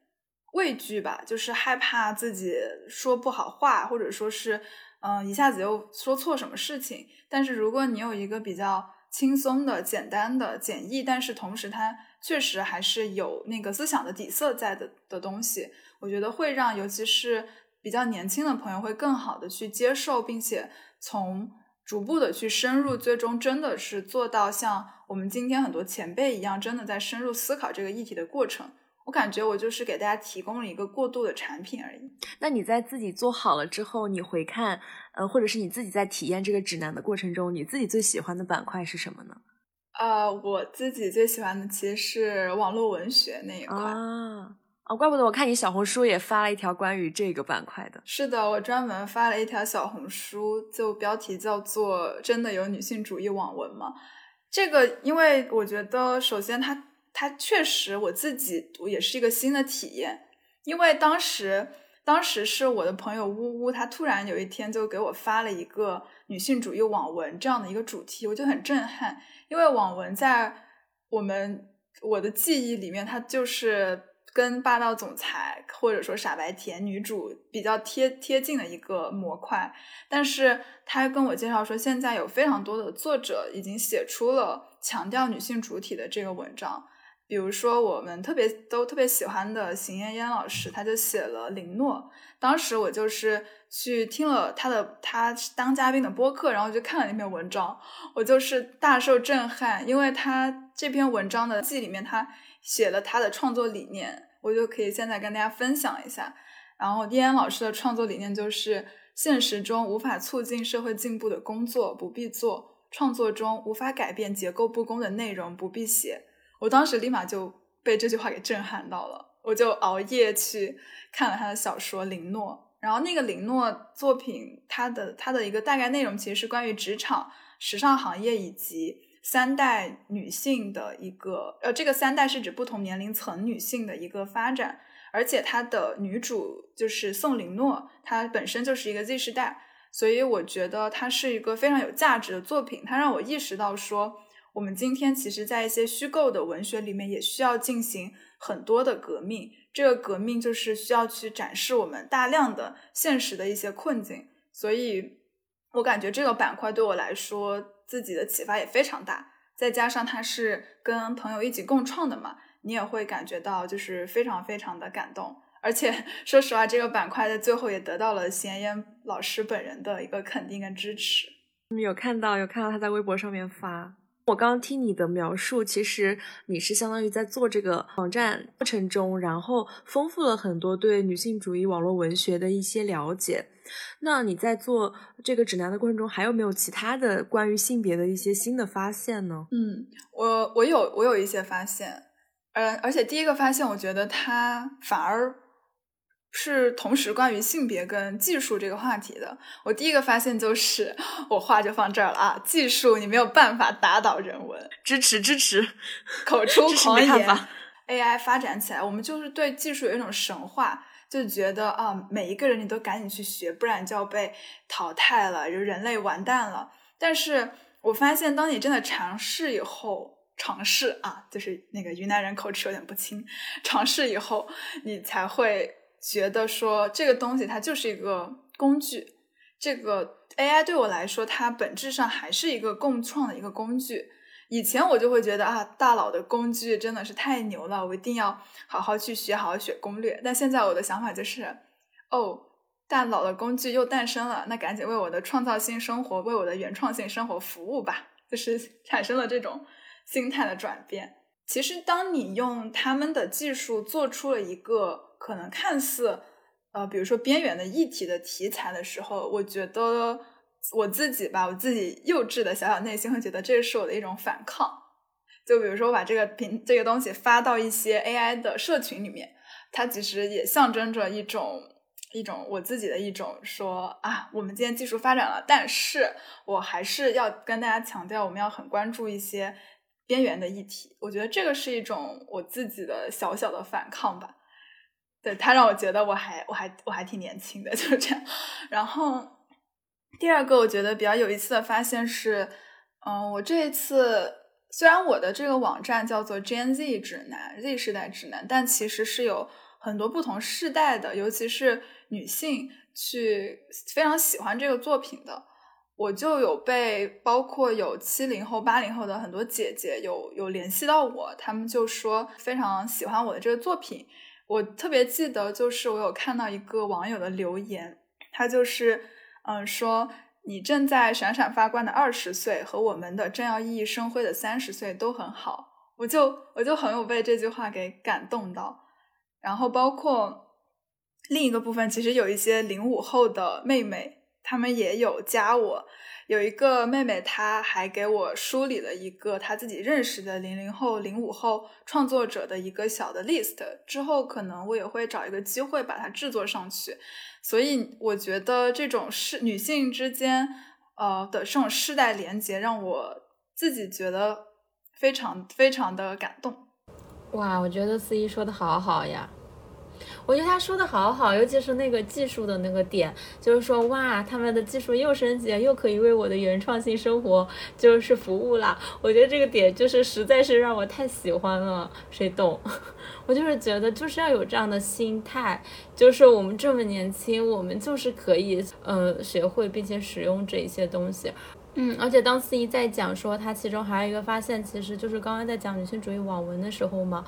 畏惧吧，就是害怕自己说不好话，或者说是嗯一下子又说错什么事情。但是如果你有一个比较轻松的、简单的、简易，但是同时它确实还是有那个思想的底色在的的东西，我觉得会让尤其是比较年轻的朋友会更好的去接受，并且从逐步的去深入，最终真的是做到像我们今天很多前辈一样，真的在深入思考这个议题的过程。我感觉我就是给大家提供了一个过渡的产品而已。那你在自己做好了之后，你回看，呃，或者是你自己在体验这个指南的过程中，你自己最喜欢的板块是什么呢？呃，我自己最喜欢的其实是网络文学那一块啊，啊，怪不得我看你小红书也发了一条关于这个板块的。是的，我专门发了一条小红书，就标题叫做“真的有女性主义网文吗？”这个，因为我觉得，首先它。它确实，我自己读也是一个新的体验，因为当时，当时是我的朋友呜呜，他突然有一天就给我发了一个女性主义网文这样的一个主题，我就很震撼，因为网文在我们我的记忆里面，它就是跟霸道总裁或者说傻白甜女主比较贴贴近的一个模块，但是他跟我介绍说，现在有非常多的作者已经写出了强调女性主体的这个文章。比如说，我们特别都特别喜欢的邢嫣嫣老师，他就写了《林诺》。当时我就是去听了他的他当嘉宾的播客，然后就看了那篇文章，我就是大受震撼，因为他这篇文章的记里面，他写了他的创作理念，我就可以现在跟大家分享一下。然后燕燕老师的创作理念就是：现实中无法促进社会进步的工作不必做，创作中无法改变结构不公的内容不必写。我当时立马就被这句话给震撼到了，我就熬夜去看了他的小说《林诺》，然后那个林诺作品，它的它的一个大概内容其实是关于职场、时尚行业以及三代女性的一个，呃，这个三代是指不同年龄层女性的一个发展，而且它的女主就是宋林诺，她本身就是一个 Z 世代，所以我觉得它是一个非常有价值的作品，它让我意识到说。我们今天其实，在一些虚构的文学里面，也需要进行很多的革命。这个革命就是需要去展示我们大量的现实的一些困境。所以，我感觉这个板块对我来说，自己的启发也非常大。再加上它是跟朋友一起共创的嘛，你也会感觉到就是非常非常的感动。而且，说实话，这个板块在最后也得到了闲言老师本人的一个肯定跟支持。你有看到，有看到他在微博上面发。我刚刚听你的描述，其实你是相当于在做这个网站过程中，然后丰富了很多对女性主义网络文学的一些了解。那你在做这个指南的过程中，还有没有其他的关于性别的一些新的发现呢？嗯，我我有我有一些发现，呃，而且第一个发现，我觉得它反而。是同时关于性别跟技术这个话题的。我第一个发现就是，我话就放这儿了啊！技术你没有办法打倒人文，支持支持，口出狂言。AI 发展起来，我们就是对技术有一种神话，就觉得啊，每一个人你都赶紧去学，不然就要被淘汰了，就人类完蛋了。但是我发现，当你真的尝试以后，尝试啊，就是那个云南人口齿有点不清，尝试以后，你才会。觉得说这个东西它就是一个工具，这个 AI 对我来说，它本质上还是一个共创的一个工具。以前我就会觉得啊，大佬的工具真的是太牛了，我一定要好好去学，好好学攻略。但现在我的想法就是，哦，大佬的工具又诞生了，那赶紧为我的创造性生活，为我的原创性生活服务吧，就是 产生了这种心态的转变。其实，当你用他们的技术做出了一个。可能看似，呃，比如说边缘的议题的题材的时候，我觉得我自己吧，我自己幼稚的小小内心会觉得这是我的一种反抗。就比如说我把这个平这个东西发到一些 AI 的社群里面，它其实也象征着一种一种我自己的一种说啊，我们今天技术发展了，但是我还是要跟大家强调，我们要很关注一些边缘的议题。我觉得这个是一种我自己的小小的反抗吧。他让我觉得我还我还我还挺年轻的，就是这样。然后第二个我觉得比较有意思的发现是，嗯，我这一次虽然我的这个网站叫做 Gen Z 指南 Z 世代指南，但其实是有很多不同世代的，尤其是女性去非常喜欢这个作品的。我就有被包括有七零后、八零后的很多姐姐有有联系到我，他们就说非常喜欢我的这个作品。我特别记得，就是我有看到一个网友的留言，他就是嗯说你正在闪闪发光的二十岁和我们的正要熠熠生辉的三十岁都很好，我就我就很有被这句话给感动到。然后包括另一个部分，其实有一些零五后的妹妹。他们也有加我，有一个妹妹，她还给我梳理了一个她自己认识的零零后、零五后创作者的一个小的 list。之后可能我也会找一个机会把它制作上去。所以我觉得这种世女性之间，呃的这种世代连接，让我自己觉得非常非常的感动。哇，我觉得司仪说的好好呀。我觉得他说的好好，尤其是那个技术的那个点，就是说哇，他们的技术又升级，又可以为我的原创性生活就是服务啦。我觉得这个点就是实在是让我太喜欢了。谁懂？我就是觉得就是要有这样的心态，就是我们这么年轻，我们就是可以呃学会并且使用这一些东西。嗯，而且当司仪在讲说他其中还有一个发现，其实就是刚刚在讲女性主义网文的时候嘛。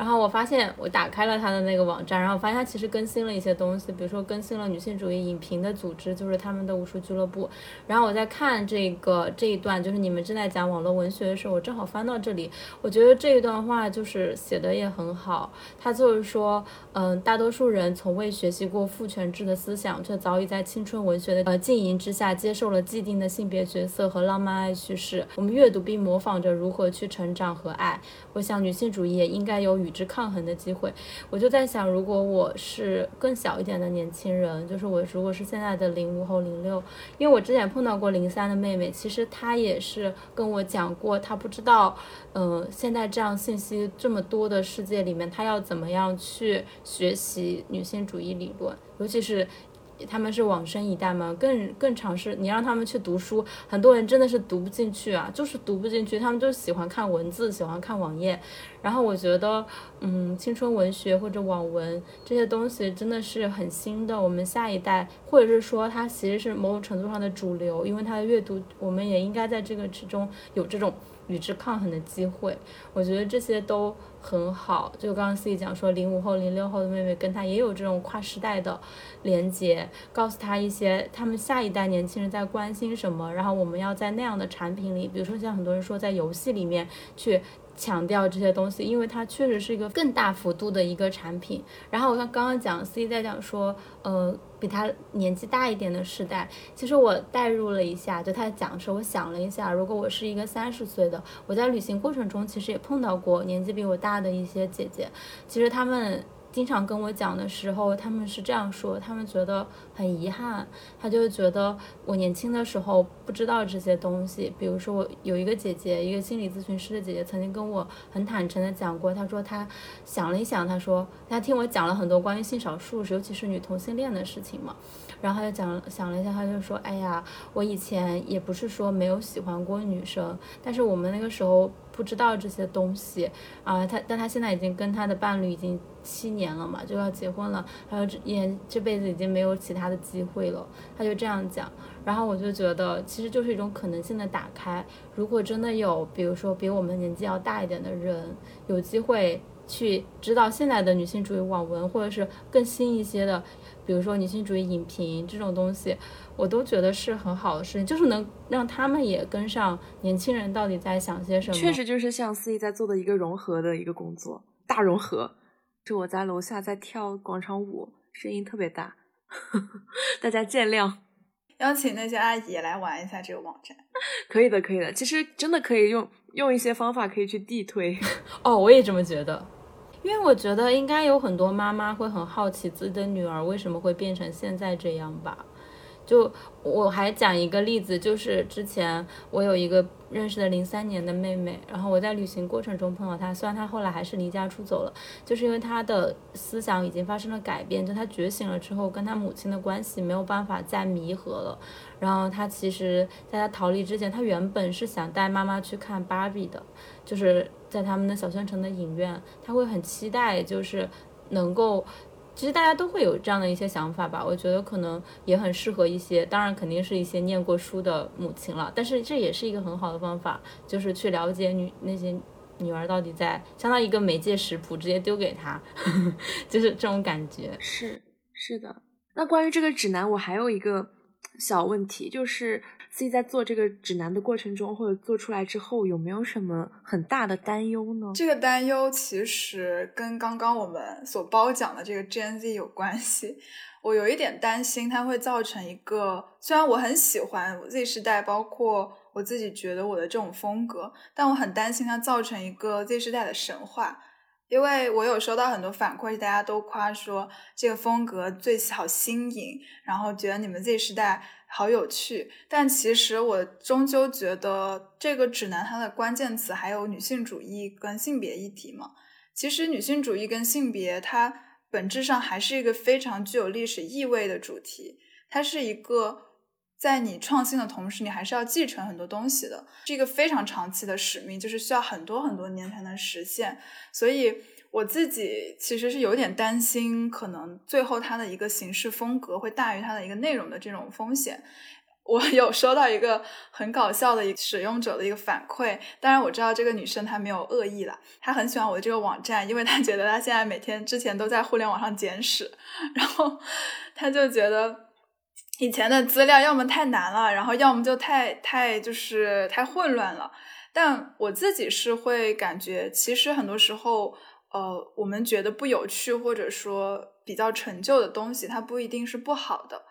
然后我发现，我打开了他的那个网站，然后发现他其实更新了一些东西，比如说更新了女性主义影评的组织，就是他们的武术俱乐部。然后我在看这个这一段，就是你们正在讲网络文学的时候，我正好翻到这里，我觉得这一段话就是写的也很好。他就是说，嗯，大多数人从未学习过父权制的思想，却早已在青春文学的呃浸淫之下，接受了既定的性别角色和浪漫爱叙事。我们阅读并模仿着如何去成长和爱。我想，女性主义也应该有与。之抗衡的机会，我就在想，如果我是更小一点的年轻人，就是我如果是现在的零五后、零六，因为我之前碰到过零三的妹妹，其实她也是跟我讲过，她不知道，嗯，现在这样信息这么多的世界里面，她要怎么样去学习女性主义理论，尤其是。他们是往生一代嘛，更更尝试你让他们去读书，很多人真的是读不进去啊，就是读不进去，他们就喜欢看文字，喜欢看网页。然后我觉得，嗯，青春文学或者网文这些东西真的是很新的，我们下一代，或者是说它其实是某种程度上的主流，因为它的阅读，我们也应该在这个之中有这种与之抗衡的机会。我觉得这些都。很好，就刚刚 C 讲说，零五后、零六后的妹妹跟她也有这种跨时代的连接，告诉她一些他们下一代年轻人在关心什么，然后我们要在那样的产品里，比如说像很多人说在游戏里面去。强调这些东西，因为它确实是一个更大幅度的一个产品。然后我看刚刚讲 C 在讲说，呃，比他年纪大一点的时代，其实我代入了一下，就他讲的时候，我想了一下，如果我是一个三十岁的，我在旅行过程中其实也碰到过年纪比我大的一些姐姐，其实他们。经常跟我讲的时候，他们是这样说：他们觉得很遗憾，他就觉得我年轻的时候不知道这些东西。比如说，我有一个姐姐，一个心理咨询师的姐姐，曾经跟我很坦诚的讲过，她说她想了一想，她说她听我讲了很多关于性少数，尤其是女同性恋的事情嘛。然后他就讲想了一下，他就说：哎呀，我以前也不是说没有喜欢过女生，但是我们那个时候。不知道这些东西啊，他但他现在已经跟他的伴侣已经七年了嘛，就要结婚了，还有这也这辈子已经没有其他的机会了，他就这样讲，然后我就觉得其实就是一种可能性的打开，如果真的有，比如说比我们年纪要大一点的人有机会去知道现在的女性主义网文，或者是更新一些的。比如说女性主义影评这种东西，我都觉得是很好的事情，就是能让他们也跟上年轻人到底在想些什么。确实就是像思怡在做的一个融合的一个工作，大融合。就我在楼下在跳广场舞，声音特别大，大家见谅。邀请那些阿姨来玩一下这个网站，可以的，可以的。其实真的可以用用一些方法可以去地推。哦，我也这么觉得。因为我觉得应该有很多妈妈会很好奇自己的女儿为什么会变成现在这样吧。就我还讲一个例子，就是之前我有一个认识的零三年的妹妹，然后我在旅行过程中碰到她，虽然她后来还是离家出走了，就是因为她的思想已经发生了改变，就她觉醒了之后，跟她母亲的关系没有办法再弥合了。然后她其实在她逃离之前，她原本是想带妈妈去看芭比的，就是在他们的小县城的影院，他会很期待，就是能够。其实大家都会有这样的一些想法吧，我觉得可能也很适合一些，当然肯定是一些念过书的母亲了。但是这也是一个很好的方法，就是去了解女那些女儿到底在，相当于一个媒介食谱，直接丢给她，就是这种感觉。是是的。那关于这个指南，我还有一个小问题，就是。自己在做这个指南的过程中，或者做出来之后，有没有什么很大的担忧呢？这个担忧其实跟刚刚我们所褒奖的这个 Gen Z 有关系。我有一点担心，它会造成一个，虽然我很喜欢 Z 时代，包括我自己觉得我的这种风格，但我很担心它造成一个 Z 时代的神话。因为我有收到很多反馈，大家都夸说这个风格最好新颖，然后觉得你们 Z 时代。好有趣，但其实我终究觉得这个指南它的关键词还有女性主义跟性别议题嘛。其实女性主义跟性别，它本质上还是一个非常具有历史意味的主题。它是一个在你创新的同时，你还是要继承很多东西的，是一个非常长期的使命，就是需要很多很多年才能实现。所以。我自己其实是有点担心，可能最后它的一个形式风格会大于它的一个内容的这种风险。我 有收到一个很搞笑的一使用者的一个反馈，当然我知道这个女生她没有恶意了，她很喜欢我的这个网站，因为她觉得她现在每天之前都在互联网上捡屎，然后她就觉得以前的资料要么太难了，然后要么就太太就是太混乱了。但我自己是会感觉，其实很多时候。呃，我们觉得不有趣或者说比较陈旧的东西，它不一定是不好的，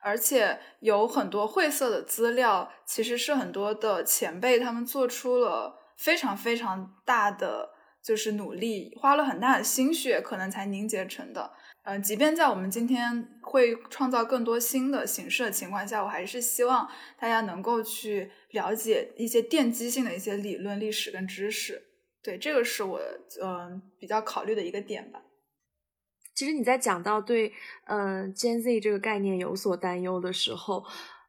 而且有很多晦涩的资料，其实是很多的前辈他们做出了非常非常大的就是努力，花了很大的心血，可能才凝结成的。嗯，即便在我们今天会创造更多新的形式的情况下，我还是希望大家能够去了解一些奠基性的一些理论、历史跟知识。对，这个是我嗯比较考虑的一个点吧。其实你在讲到对嗯 Gen Z 这个概念有所担忧的时候，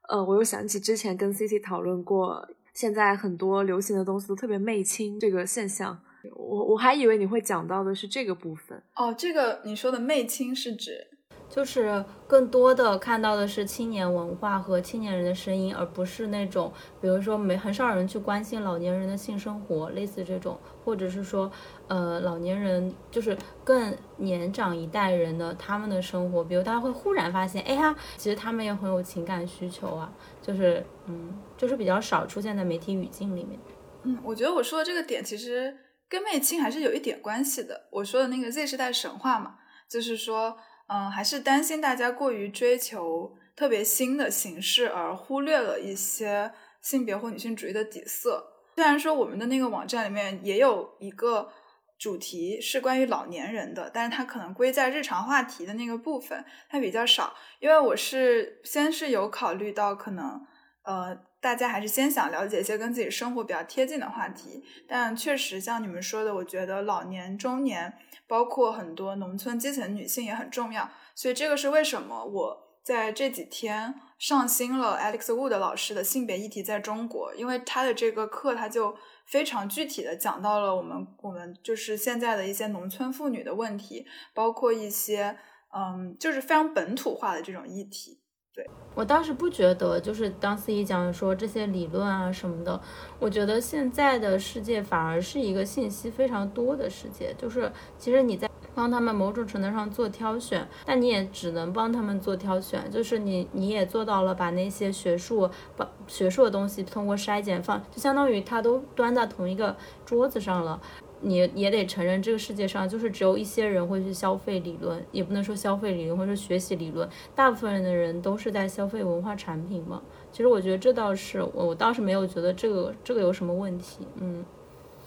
呃，我又想起之前跟 C C 讨论过，现在很多流行的东西都特别媚青这个现象。我我还以为你会讲到的是这个部分。哦，这个你说的媚青是指？就是更多的看到的是青年文化和青年人的声音，而不是那种，比如说没很少人去关心老年人的性生活，类似这种，或者是说，呃，老年人就是更年长一代人的他们的生活，比如大家会忽然发现，哎呀，其实他们也很有情感需求啊，就是嗯，就是比较少出现在媒体语境里面。嗯，我觉得我说的这个点其实跟媚青还是有一点关系的。我说的那个 Z 世代神话嘛，就是说。嗯，还是担心大家过于追求特别新的形式，而忽略了一些性别或女性主义的底色。虽然说我们的那个网站里面也有一个主题是关于老年人的，但是它可能归在日常话题的那个部分，它比较少。因为我是先是有考虑到可能，呃，大家还是先想了解一些跟自己生活比较贴近的话题。但确实像你们说的，我觉得老年、中年。包括很多农村基层女性也很重要，所以这个是为什么我在这几天上新了 Alex Wood 老师的性别议题在中国，因为他的这个课他就非常具体的讲到了我们我们就是现在的一些农村妇女的问题，包括一些嗯就是非常本土化的这种议题。对。我倒是不觉得，就是当司仪讲说这些理论啊什么的，我觉得现在的世界反而是一个信息非常多的世界，就是其实你在帮他们某种程度上做挑选，但你也只能帮他们做挑选，就是你你也做到了把那些学术把学术的东西通过筛检放，就相当于它都端在同一个桌子上了。你也得承认，这个世界上就是只有一些人会去消费理论，也不能说消费理论或者说学习理论，大部分人的人都是在消费文化产品嘛。其实我觉得这倒是我，我倒是没有觉得这个这个有什么问题。嗯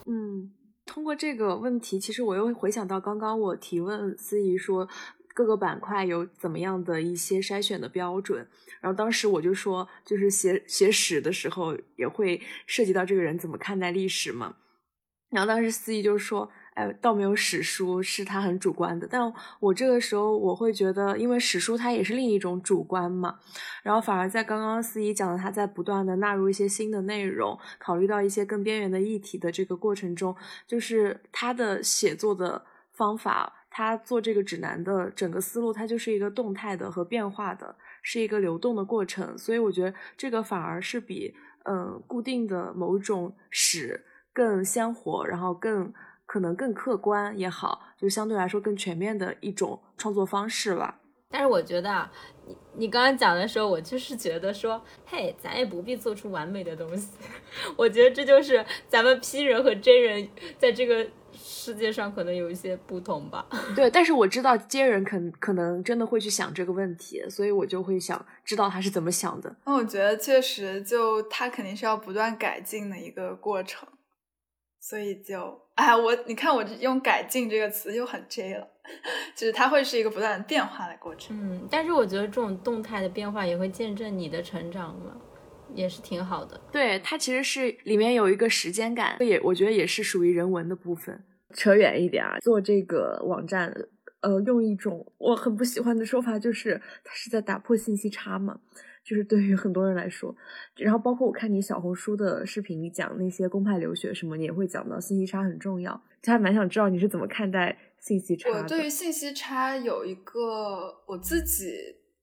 嗯，通过这个问题，其实我又回想到刚刚我提问司仪说，各个板块有怎么样的一些筛选的标准。然后当时我就说，就是写写史的时候也会涉及到这个人怎么看待历史嘛。然后当时司仪就说。哎，倒没有史书是他很主观的，但我这个时候我会觉得，因为史书它也是另一种主观嘛，然后反而在刚刚司仪讲的他在不断的纳入一些新的内容，考虑到一些更边缘的议题的这个过程中，就是他的写作的方法，他做这个指南的整个思路，它就是一个动态的和变化的，是一个流动的过程，所以我觉得这个反而是比嗯固定的某种史更鲜活，然后更。可能更客观也好，就相对来说更全面的一种创作方式吧。但是我觉得啊，你你刚刚讲的时候，我就是觉得说，嘿，咱也不必做出完美的东西。我觉得这就是咱们 P 人和 J 人在这个世界上可能有一些不同吧。对，但是我知道 J 人可可能真的会去想这个问题，所以我就会想知道他是怎么想的。那我觉得确实，就他肯定是要不断改进的一个过程。所以就哎，我你看我用“改进”这个词就很 J 了，就是它会是一个不断变化的过程。嗯，但是我觉得这种动态的变化也会见证你的成长嘛，也是挺好的。对，它其实是里面有一个时间感，也我觉得也是属于人文的部分。扯远一点啊，做这个网站，呃，用一种我很不喜欢的说法，就是它是在打破信息差嘛。就是对于很多人来说，然后包括我看你小红书的视频，你讲那些公派留学什么，你也会讲到信息差很重要。就还蛮想知道你是怎么看待信息差。我对于信息差有一个我自己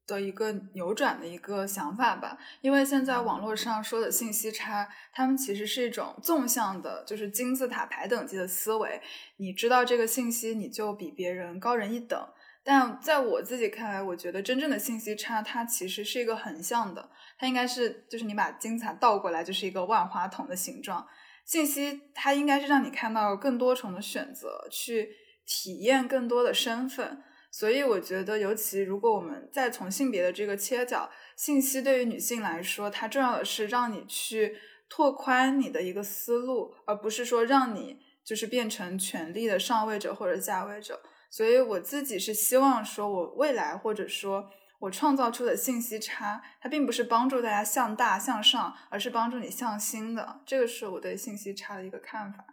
的一个扭转的一个想法吧，因为现在网络上说的信息差，他们其实是一种纵向的，就是金字塔排等级的思维。你知道这个信息，你就比别人高人一等。但在我自己看来，我觉得真正的信息差，它其实是一个横向的，它应该是就是你把金字塔倒过来，就是一个万花筒的形状。信息它应该是让你看到更多重的选择，去体验更多的身份。所以我觉得，尤其如果我们再从性别的这个切角，信息对于女性来说，它重要的是让你去拓宽你的一个思路，而不是说让你就是变成权力的上位者或者下位者。所以我自己是希望说，我未来或者说我创造出的信息差，它并不是帮助大家向大向上，而是帮助你向心的。这个是我对信息差的一个看法。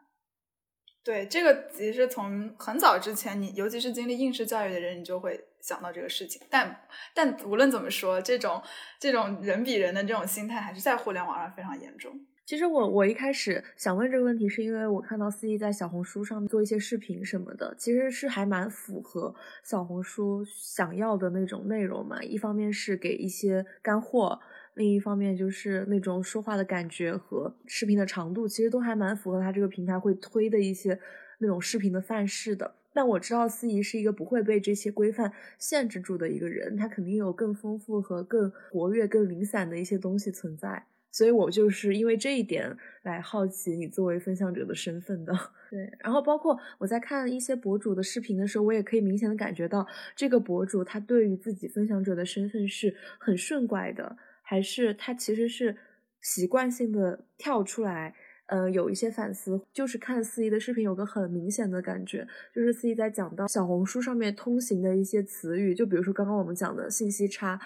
对这个，其实从很早之前，你尤其是经历应试教育的人，你就会想到这个事情。但但无论怎么说，这种这种人比人的这种心态，还是在互联网上非常严重。其实我我一开始想问这个问题，是因为我看到司仪在小红书上做一些视频什么的，其实是还蛮符合小红书想要的那种内容嘛。一方面是给一些干货，另一方面就是那种说话的感觉和视频的长度，其实都还蛮符合他这个平台会推的一些那种视频的范式的。但我知道司仪是一个不会被这些规范限制住的一个人，他肯定有更丰富和更活跃、更零散的一些东西存在。所以我就是因为这一点来好奇你作为分享者的身份的，对。然后包括我在看一些博主的视频的时候，我也可以明显的感觉到这个博主他对于自己分享者的身份是很顺拐的，还是他其实是习惯性的跳出来，呃，有一些反思。就是看司仪的视频，有个很明显的感觉，就是司仪在讲到小红书上面通行的一些词语，就比如说刚刚我们讲的信息差。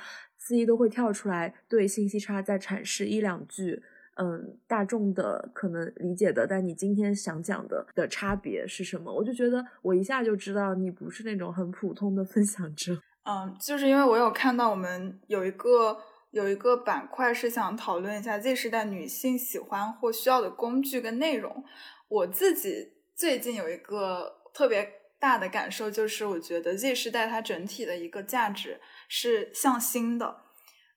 司仪都会跳出来对信息差再阐释一两句，嗯，大众的可能理解的，但你今天想讲的的差别是什么？我就觉得我一下就知道你不是那种很普通的分享者。嗯，就是因为我有看到我们有一个有一个板块是想讨论一下 Z 时代女性喜欢或需要的工具跟内容。我自己最近有一个特别大的感受，就是我觉得 Z 时代它整体的一个价值。是向心的。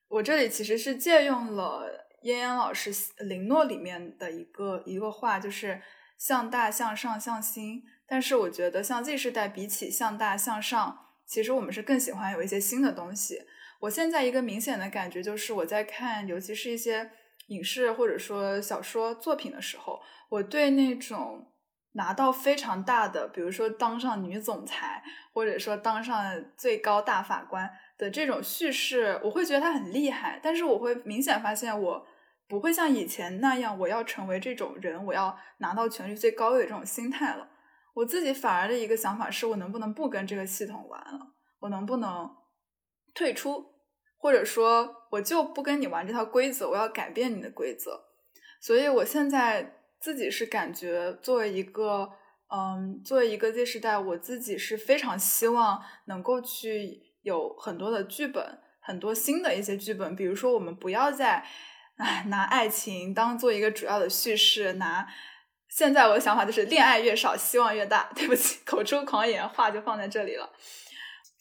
我这里其实是借用了燕燕老师《林诺》里面的一个一个话，就是向大、向上、向心。但是我觉得，像 Z 世代比起向大、向上，其实我们是更喜欢有一些新的东西。我现在一个明显的感觉就是，我在看，尤其是一些影视或者说小说作品的时候，我对那种。拿到非常大的，比如说当上女总裁，或者说当上最高大法官的这种叙事，我会觉得他很厉害。但是我会明显发现，我不会像以前那样，我要成为这种人，我要拿到权力最高的这种心态了。我自己反而的一个想法是，我能不能不跟这个系统玩了？我能不能退出，或者说我就不跟你玩这套规则，我要改变你的规则。所以我现在自己是感觉，作为一个嗯，作为一个 Z 时代，我自己是非常希望能够去有很多的剧本，很多新的一些剧本，比如说我们不要再哎拿爱情当做一个主要的叙事，拿。现在我的想法就是，恋爱越少，希望越大。对不起，口出狂言，话就放在这里了。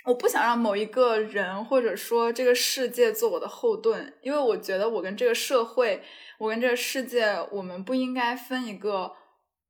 我不想让某一个人或者说这个世界做我的后盾，因为我觉得我跟这个社会，我跟这个世界，我们不应该分一个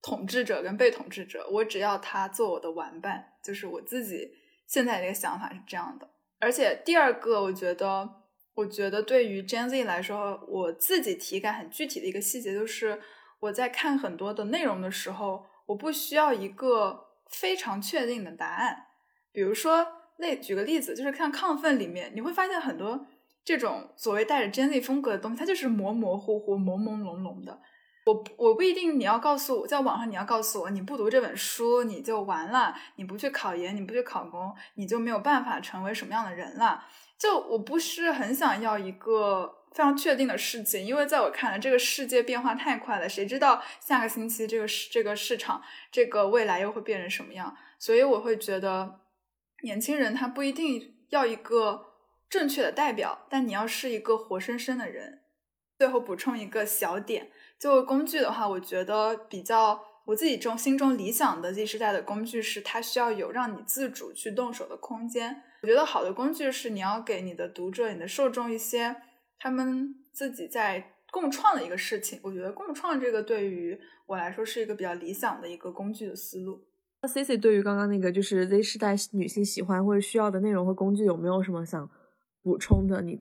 统治者跟被统治者。我只要他做我的玩伴，就是我自己现在的一个想法是这样的。而且第二个，我觉得，我觉得对于 Gen Z 来说，我自己体感很具体的一个细节就是。我在看很多的内容的时候，我不需要一个非常确定的答案。比如说，类举个例子，就是看《亢奋》里面，你会发现很多这种所谓带着 Gen Z 风格的东西，它就是模模糊糊、朦朦胧胧的。我我不一定你要告诉我，在网上你要告诉我，你不读这本书你就完了，你不去考研，你不去考公，你就没有办法成为什么样的人了。就我不是很想要一个。非常确定的事情，因为在我看来，这个世界变化太快了，谁知道下个星期这个这个市场这个未来又会变成什么样？所以我会觉得，年轻人他不一定要一个正确的代表，但你要是一个活生生的人。最后补充一个小点，就工具的话，我觉得比较我自己中心中理想的 Z 时代的工具是，它需要有让你自主去动手的空间。我觉得好的工具是你要给你的读者、你的受众一些。他们自己在共创的一个事情，我觉得共创这个对于我来说是一个比较理想的一个工具的思路。那 C C 对于刚刚那个就是 Z 世代女性喜欢或者需要的内容和工具，有没有什么想补充的？你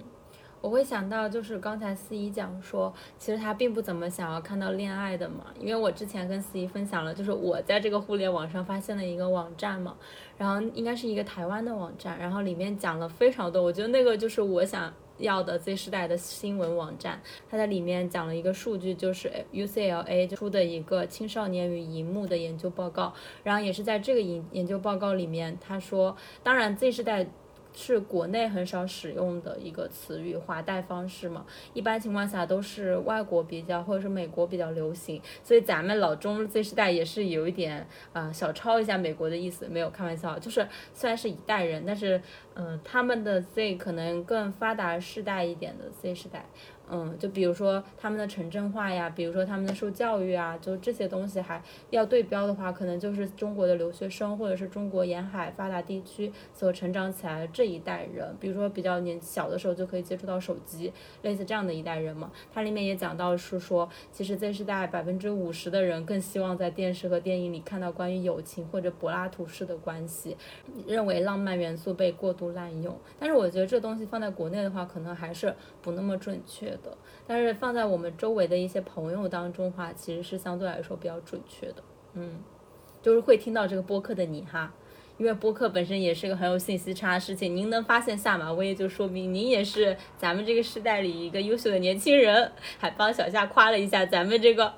我会想到就是刚才司仪讲说，其实他并不怎么想要看到恋爱的嘛，因为我之前跟司仪分享了，就是我在这个互联网上发现了一个网站嘛，然后应该是一个台湾的网站，然后里面讲了非常多，我觉得那个就是我想。要的 Z 时代的新闻网站，它在里面讲了一个数据，就是 UCLA 出的一个青少年与荧幕的研究报告。然后也是在这个研研究报告里面，他说，当然 Z 时代。是国内很少使用的一个词语，华代方式嘛，一般情况下都是外国比较或者是美国比较流行，所以咱们老中 Z 时代也是有一点啊小抄一下美国的意思，没有开玩笑，就是虽然是一代人，但是嗯他们的 Z 可能更发达世代一点的 Z 时代。嗯，就比如说他们的城镇化呀，比如说他们的受教育啊，就这些东西还要对标的话，可能就是中国的留学生或者是中国沿海发达地区所成长起来的这一代人，比如说比较年小的时候就可以接触到手机，类似这样的一代人嘛。它里面也讲到是说，其实 Z 世代百分之五十的人更希望在电视和电影里看到关于友情或者柏拉图式的关系，认为浪漫元素被过度滥用。但是我觉得这东西放在国内的话，可能还是不那么准确。但是放在我们周围的一些朋友当中话，其实是相对来说比较准确的。嗯，就是会听到这个播客的你哈，因为播客本身也是个很有信息差的事情。您能发现下马威，就说明您也是咱们这个时代里一个优秀的年轻人，还帮小夏夸了一下咱们这个。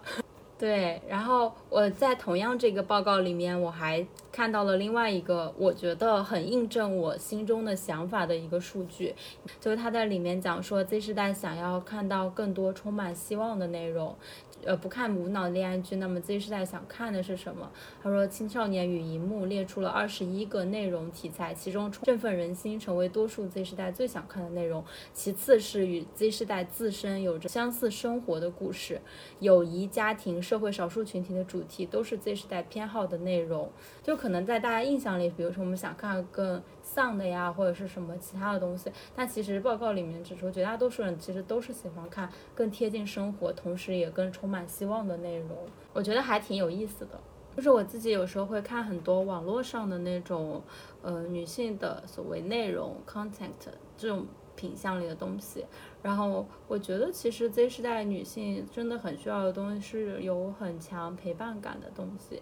对，然后我在同样这个报告里面，我还看到了另外一个我觉得很印证我心中的想法的一个数据，就是他在里面讲说，Z 时代想要看到更多充满希望的内容。呃，不看无脑恋爱剧，那么 Z 世代想看的是什么？他说，青少年与荧幕列出了二十一个内容题材，其中振奋人心，成为多数 Z 世代最想看的内容。其次是与 Z 世代自身有着相似生活的故事，友谊、家庭、社会少数群体的主题都是 Z 世代偏好的内容。就可能在大家印象里，比如说我们想看更。丧的呀，或者是什么其他的东西，但其实报告里面指出，绝大多数人其实都是喜欢看更贴近生活，同时也更充满希望的内容。我觉得还挺有意思的。就是我自己有时候会看很多网络上的那种，呃，女性的所谓内容 content 这种品相里的东西，然后我觉得其实 Z 时代女性真的很需要的东西是有很强陪伴感的东西，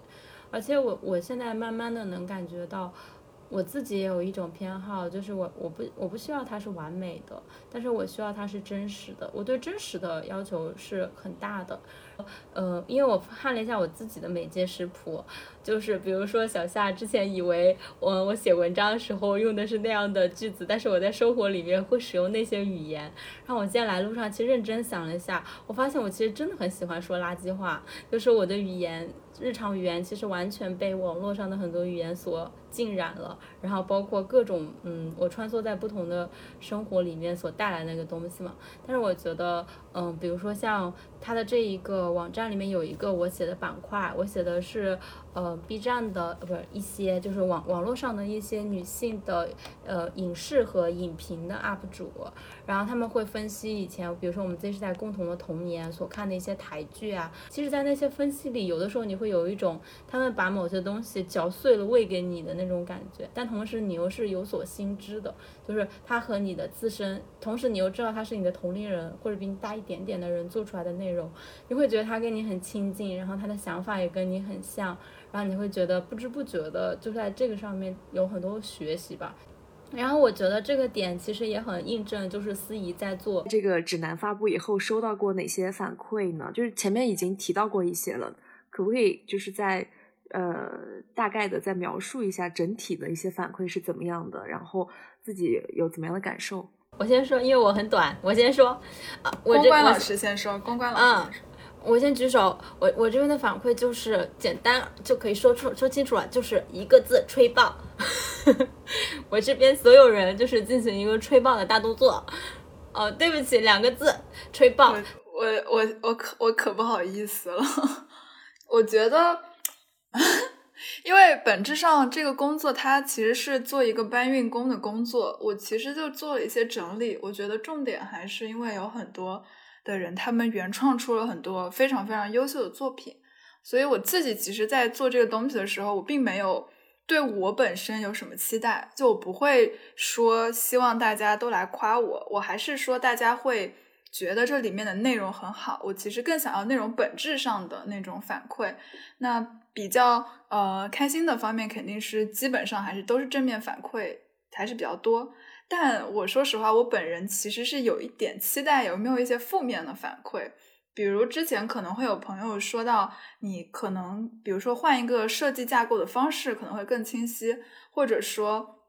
而且我我现在慢慢的能感觉到。我自己也有一种偏好，就是我我不我不需要它是完美的，但是我需要它是真实的。我对真实的要求是很大的。呃，因为我看了一下我自己的媒介食谱，就是比如说小夏之前以为我我写文章的时候用的是那样的句子，但是我在生活里面会使用那些语言。然后我今天来路上其实认真想了一下，我发现我其实真的很喜欢说垃圾话，就是我的语言。日常语言其实完全被网络上的很多语言所浸染了，然后包括各种嗯，我穿梭在不同的生活里面所带来那个东西嘛。但是我觉得，嗯，比如说像它的这一个网站里面有一个我写的板块，我写的是呃 B 站的不是一些就是网网络上的一些女性的呃影视和影评的 UP 主，然后他们会分析以前比如说我们 Z 世代共同的童年所看的一些台剧啊，其实，在那些分析里，有的时候你。会有一种他们把某些东西嚼碎了喂给你的那那种感觉，但同时你又是有所心知的，就是他和你的自身，同时你又知道他是你的同龄人或者比你大一点点的人做出来的内容，你会觉得他跟你很亲近，然后他的想法也跟你很像，然后你会觉得不知不觉的就在这个上面有很多学习吧。然后我觉得这个点其实也很印证，就是司仪在做这个指南发布以后收到过哪些反馈呢？就是前面已经提到过一些了。可不可以就是在呃大概的再描述一下整体的一些反馈是怎么样的，然后自己有怎么样的感受？我先说，因为我很短，我先说。啊，我公关老师先说，公关老师先说。我先举手，我我这边的反馈就是简单就可以说出说清楚了，就是一个字吹爆。我这边所有人就是进行一个吹爆的大动作。哦，对不起，两个字，吹爆。我我我可我可不好意思了。我觉得，因为本质上这个工作它其实是做一个搬运工的工作，我其实就做了一些整理。我觉得重点还是因为有很多的人，他们原创出了很多非常非常优秀的作品，所以我自己其实，在做这个东西的时候，我并没有对我本身有什么期待，就我不会说希望大家都来夸我，我还是说大家会。觉得这里面的内容很好，我其实更想要内容本质上的那种反馈。那比较呃开心的方面，肯定是基本上还是都是正面反馈还是比较多。但我说实话，我本人其实是有一点期待有没有一些负面的反馈，比如之前可能会有朋友说到，你可能比如说换一个设计架构的方式可能会更清晰，或者说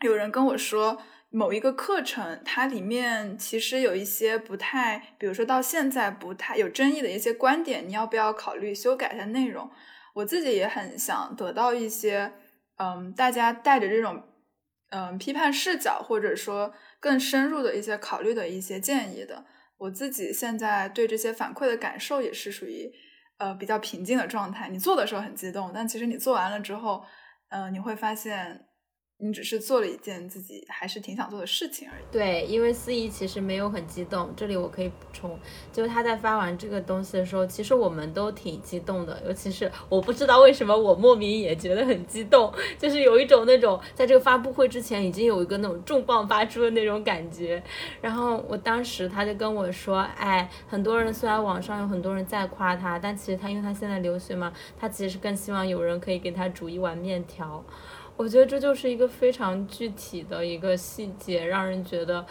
有人跟我说。某一个课程，它里面其实有一些不太，比如说到现在不太有争议的一些观点，你要不要考虑修改一下内容？我自己也很想得到一些，嗯，大家带着这种，嗯，批判视角或者说更深入的一些考虑的一些建议的。我自己现在对这些反馈的感受也是属于，呃，比较平静的状态。你做的时候很激动，但其实你做完了之后，嗯，你会发现。你只是做了一件自己还是挺想做的事情而已。对，因为司仪其实没有很激动。这里我可以补充，就是他在发完这个东西的时候，其实我们都挺激动的。尤其是我不知道为什么，我莫名也觉得很激动，就是有一种那种在这个发布会之前已经有一个那种重磅发出的那种感觉。然后我当时他就跟我说：“哎，很多人虽然网上有很多人在夸他，但其实他因为他现在留学嘛，他其实更希望有人可以给他煮一碗面条。”我觉得这就是一个非常具体的一个细节，让人觉得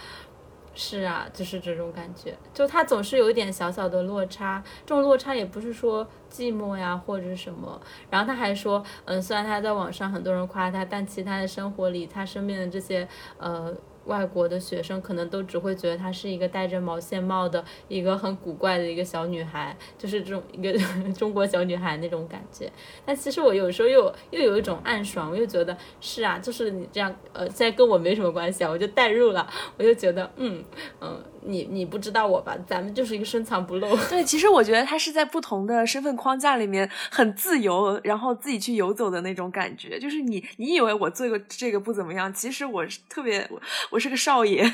是啊，就是这种感觉。就他总是有一点小小的落差，这种落差也不是说寂寞呀或者什么。然后他还说，嗯，虽然他在网上很多人夸他，但其他的生活里，他身边的这些呃。外国的学生可能都只会觉得她是一个戴着毛线帽的一个很古怪的一个小女孩，就是这种一个中国小女孩那种感觉。但其实我有时候又又有一种暗爽，我又觉得是啊，就是你这样，呃，现在跟我没什么关系啊，我就代入了，我就觉得，嗯嗯。你你不知道我吧？咱们就是一个深藏不露。对，其实我觉得他是在不同的身份框架里面很自由，然后自己去游走的那种感觉。就是你你以为我做个这个不怎么样，其实我是特别我我是个少爷，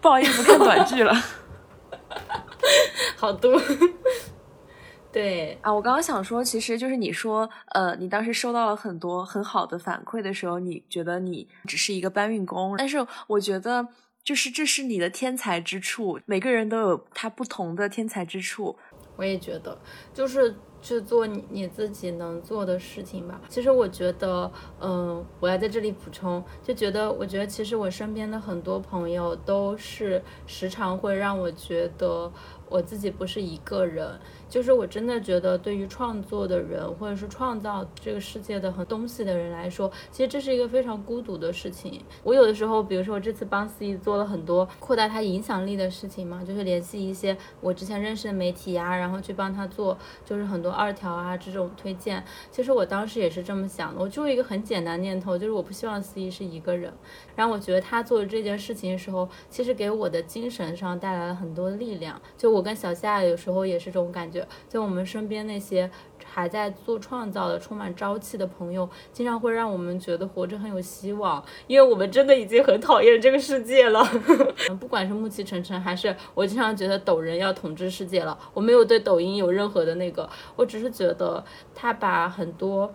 不好意思看短剧了，好多。对啊，我刚刚想说，其实就是你说，呃，你当时收到了很多很好的反馈的时候，你觉得你只是一个搬运工，但是我觉得。就是这是你的天才之处，每个人都有他不同的天才之处。我也觉得，就是去做你你自己能做的事情吧。其实我觉得，嗯，我要在这里补充，就觉得，我觉得其实我身边的很多朋友都是时常会让我觉得我自己不是一个人。就是我真的觉得，对于创作的人，或者是创造这个世界的很东西的人来说，其实这是一个非常孤独的事情。我有的时候，比如说我这次帮司仪做了很多扩大他影响力的事情嘛，就是联系一些我之前认识的媒体啊，然后去帮他做，就是很多二条啊这种推荐。其实我当时也是这么想的，我就一个很简单念头，就是我不希望司仪是一个人。然后我觉得他做这件事情的时候，其实给我的精神上带来了很多力量。就我我跟小夏有时候也是这种感觉。就我们身边那些还在做创造的、充满朝气的朋友，经常会让我们觉得活着很有希望，因为我们真的已经很讨厌这个世界了。不管是暮气沉沉，还是我经常觉得抖人要统治世界了，我没有对抖音有任何的那个，我只是觉得他把很多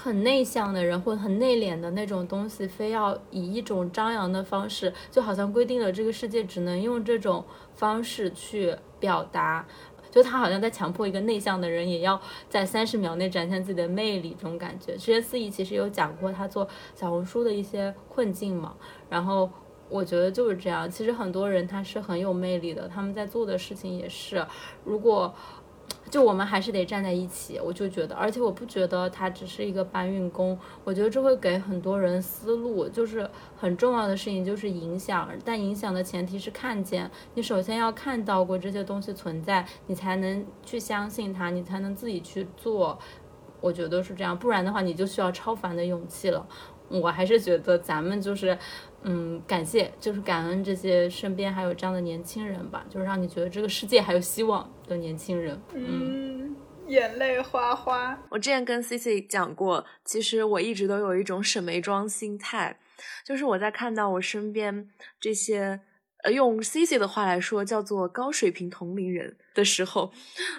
很内向的人或者很内敛的那种东西，非要以一种张扬的方式，就好像规定了这个世界只能用这种方式去表达。就他好像在强迫一个内向的人，也要在三十秒内展现自己的魅力，这种感觉。之前司仪其实有讲过他做小红书的一些困境嘛，然后我觉得就是这样。其实很多人他是很有魅力的，他们在做的事情也是，如果。就我们还是得站在一起，我就觉得，而且我不觉得他只是一个搬运工，我觉得这会给很多人思路，就是很重要的事情就是影响，但影响的前提是看见，你首先要看到过这些东西存在，你才能去相信它，你才能自己去做，我觉得是这样，不然的话你就需要超凡的勇气了。我还是觉得咱们就是，嗯，感谢，就是感恩这些身边还有这样的年轻人吧，就是让你觉得这个世界还有希望的年轻人。嗯，眼泪哗哗。我之前跟 C C 讲过，其实我一直都有一种沈眉庄心态，就是我在看到我身边这些。呃，用 C C 的话来说，叫做高水平同龄人的时候，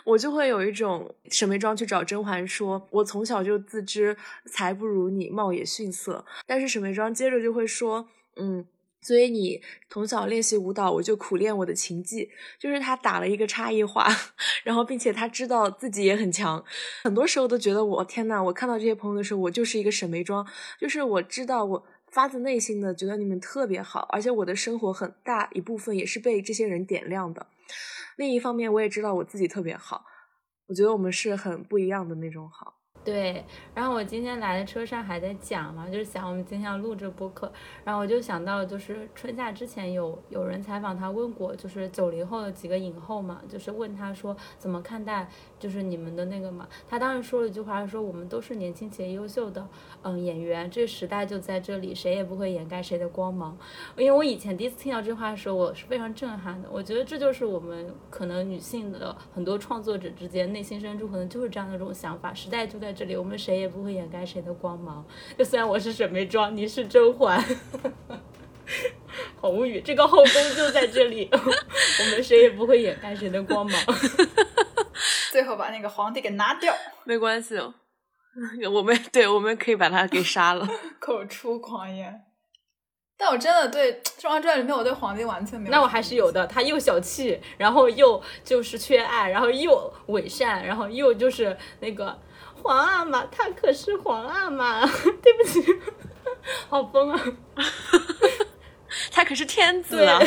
我就会有一种沈眉庄去找甄嬛说：“我从小就自知才不如你，貌也逊色。”但是沈眉庄接着就会说：“嗯，所以你从小练习舞蹈，我就苦练我的琴技。”就是他打了一个差异化，然后并且他知道自己也很强。很多时候都觉得我天呐，我看到这些朋友的时候，我就是一个沈眉庄，就是我知道我。发自内心的觉得你们特别好，而且我的生活很大一部分也是被这些人点亮的。另一方面，我也知道我自己特别好，我觉得我们是很不一样的那种好。对，然后我今天来的车上还在讲嘛，就是想我们今天要录这播客，然后我就想到，就是春夏之前有有人采访他问过，就是九零后的几个影后嘛，就是问他说怎么看待就是你们的那个嘛，他当时说了一句话，说我们都是年轻且优秀的嗯演员，这个时代就在这里，谁也不会掩盖谁的光芒。因为我以前第一次听到这话的时候，我是非常震撼的，我觉得这就是我们可能女性的很多创作者之间内心深处可能就是这样的这种想法，时代就在。在这里，我们谁也不会掩盖谁的光芒。就虽然我是沈眉庄，你是甄嬛，好无语。这个后宫就在这里，我们谁也不会掩盖谁的光芒。最后把那个皇帝给拿掉，没关系，我们对，我们可以把他给杀了。口出狂言。但我真的对《甄嬛传》里面，我对皇帝完全没有。那我还是有的，他又小气，然后又就是缺爱，然后又伪善，然后又就是那个。皇阿玛，他可是皇阿玛，对不起，好疯啊！他可是天子啊！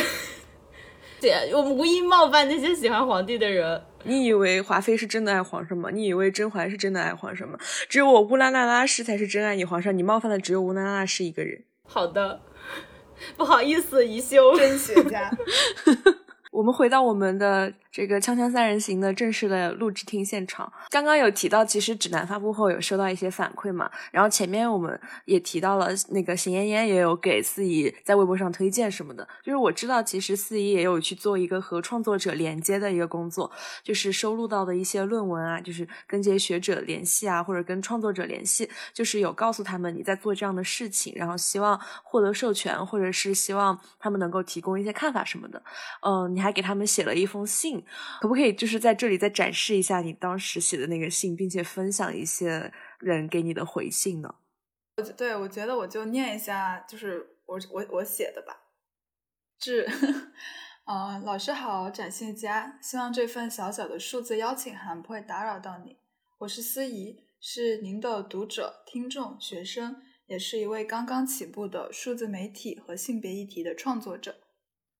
姐，我们无意冒犯那些喜欢皇帝的人。你以为华妃是真的爱皇上吗？你以为甄嬛是真的爱皇上吗？只有我乌拉那拉氏才是真爱你皇上，你冒犯的只有乌拉那拉氏一个人。好的，不好意思，宜修，真学家。我们回到我们的。这个《锵锵三人行》的正式的录制厅现场，刚刚有提到，其实指南发布后有收到一些反馈嘛。然后前面我们也提到了，那个邢嫣嫣也有给司仪在微博上推荐什么的。就是我知道，其实司仪也有去做一个和创作者连接的一个工作，就是收录到的一些论文啊，就是跟这些学者联系啊，或者跟创作者联系，就是有告诉他们你在做这样的事情，然后希望获得授权，或者是希望他们能够提供一些看法什么的。嗯，你还给他们写了一封信。可不可以就是在这里再展示一下你当时写的那个信，并且分享一些人给你的回信呢？我对我觉得我就念一下，就是我我我写的吧。致，呃，老师好，展信佳，希望这份小小的数字邀请函不会打扰到你。我是思怡，是您的读者、听众、学生，也是一位刚刚起步的数字媒体和性别议题的创作者。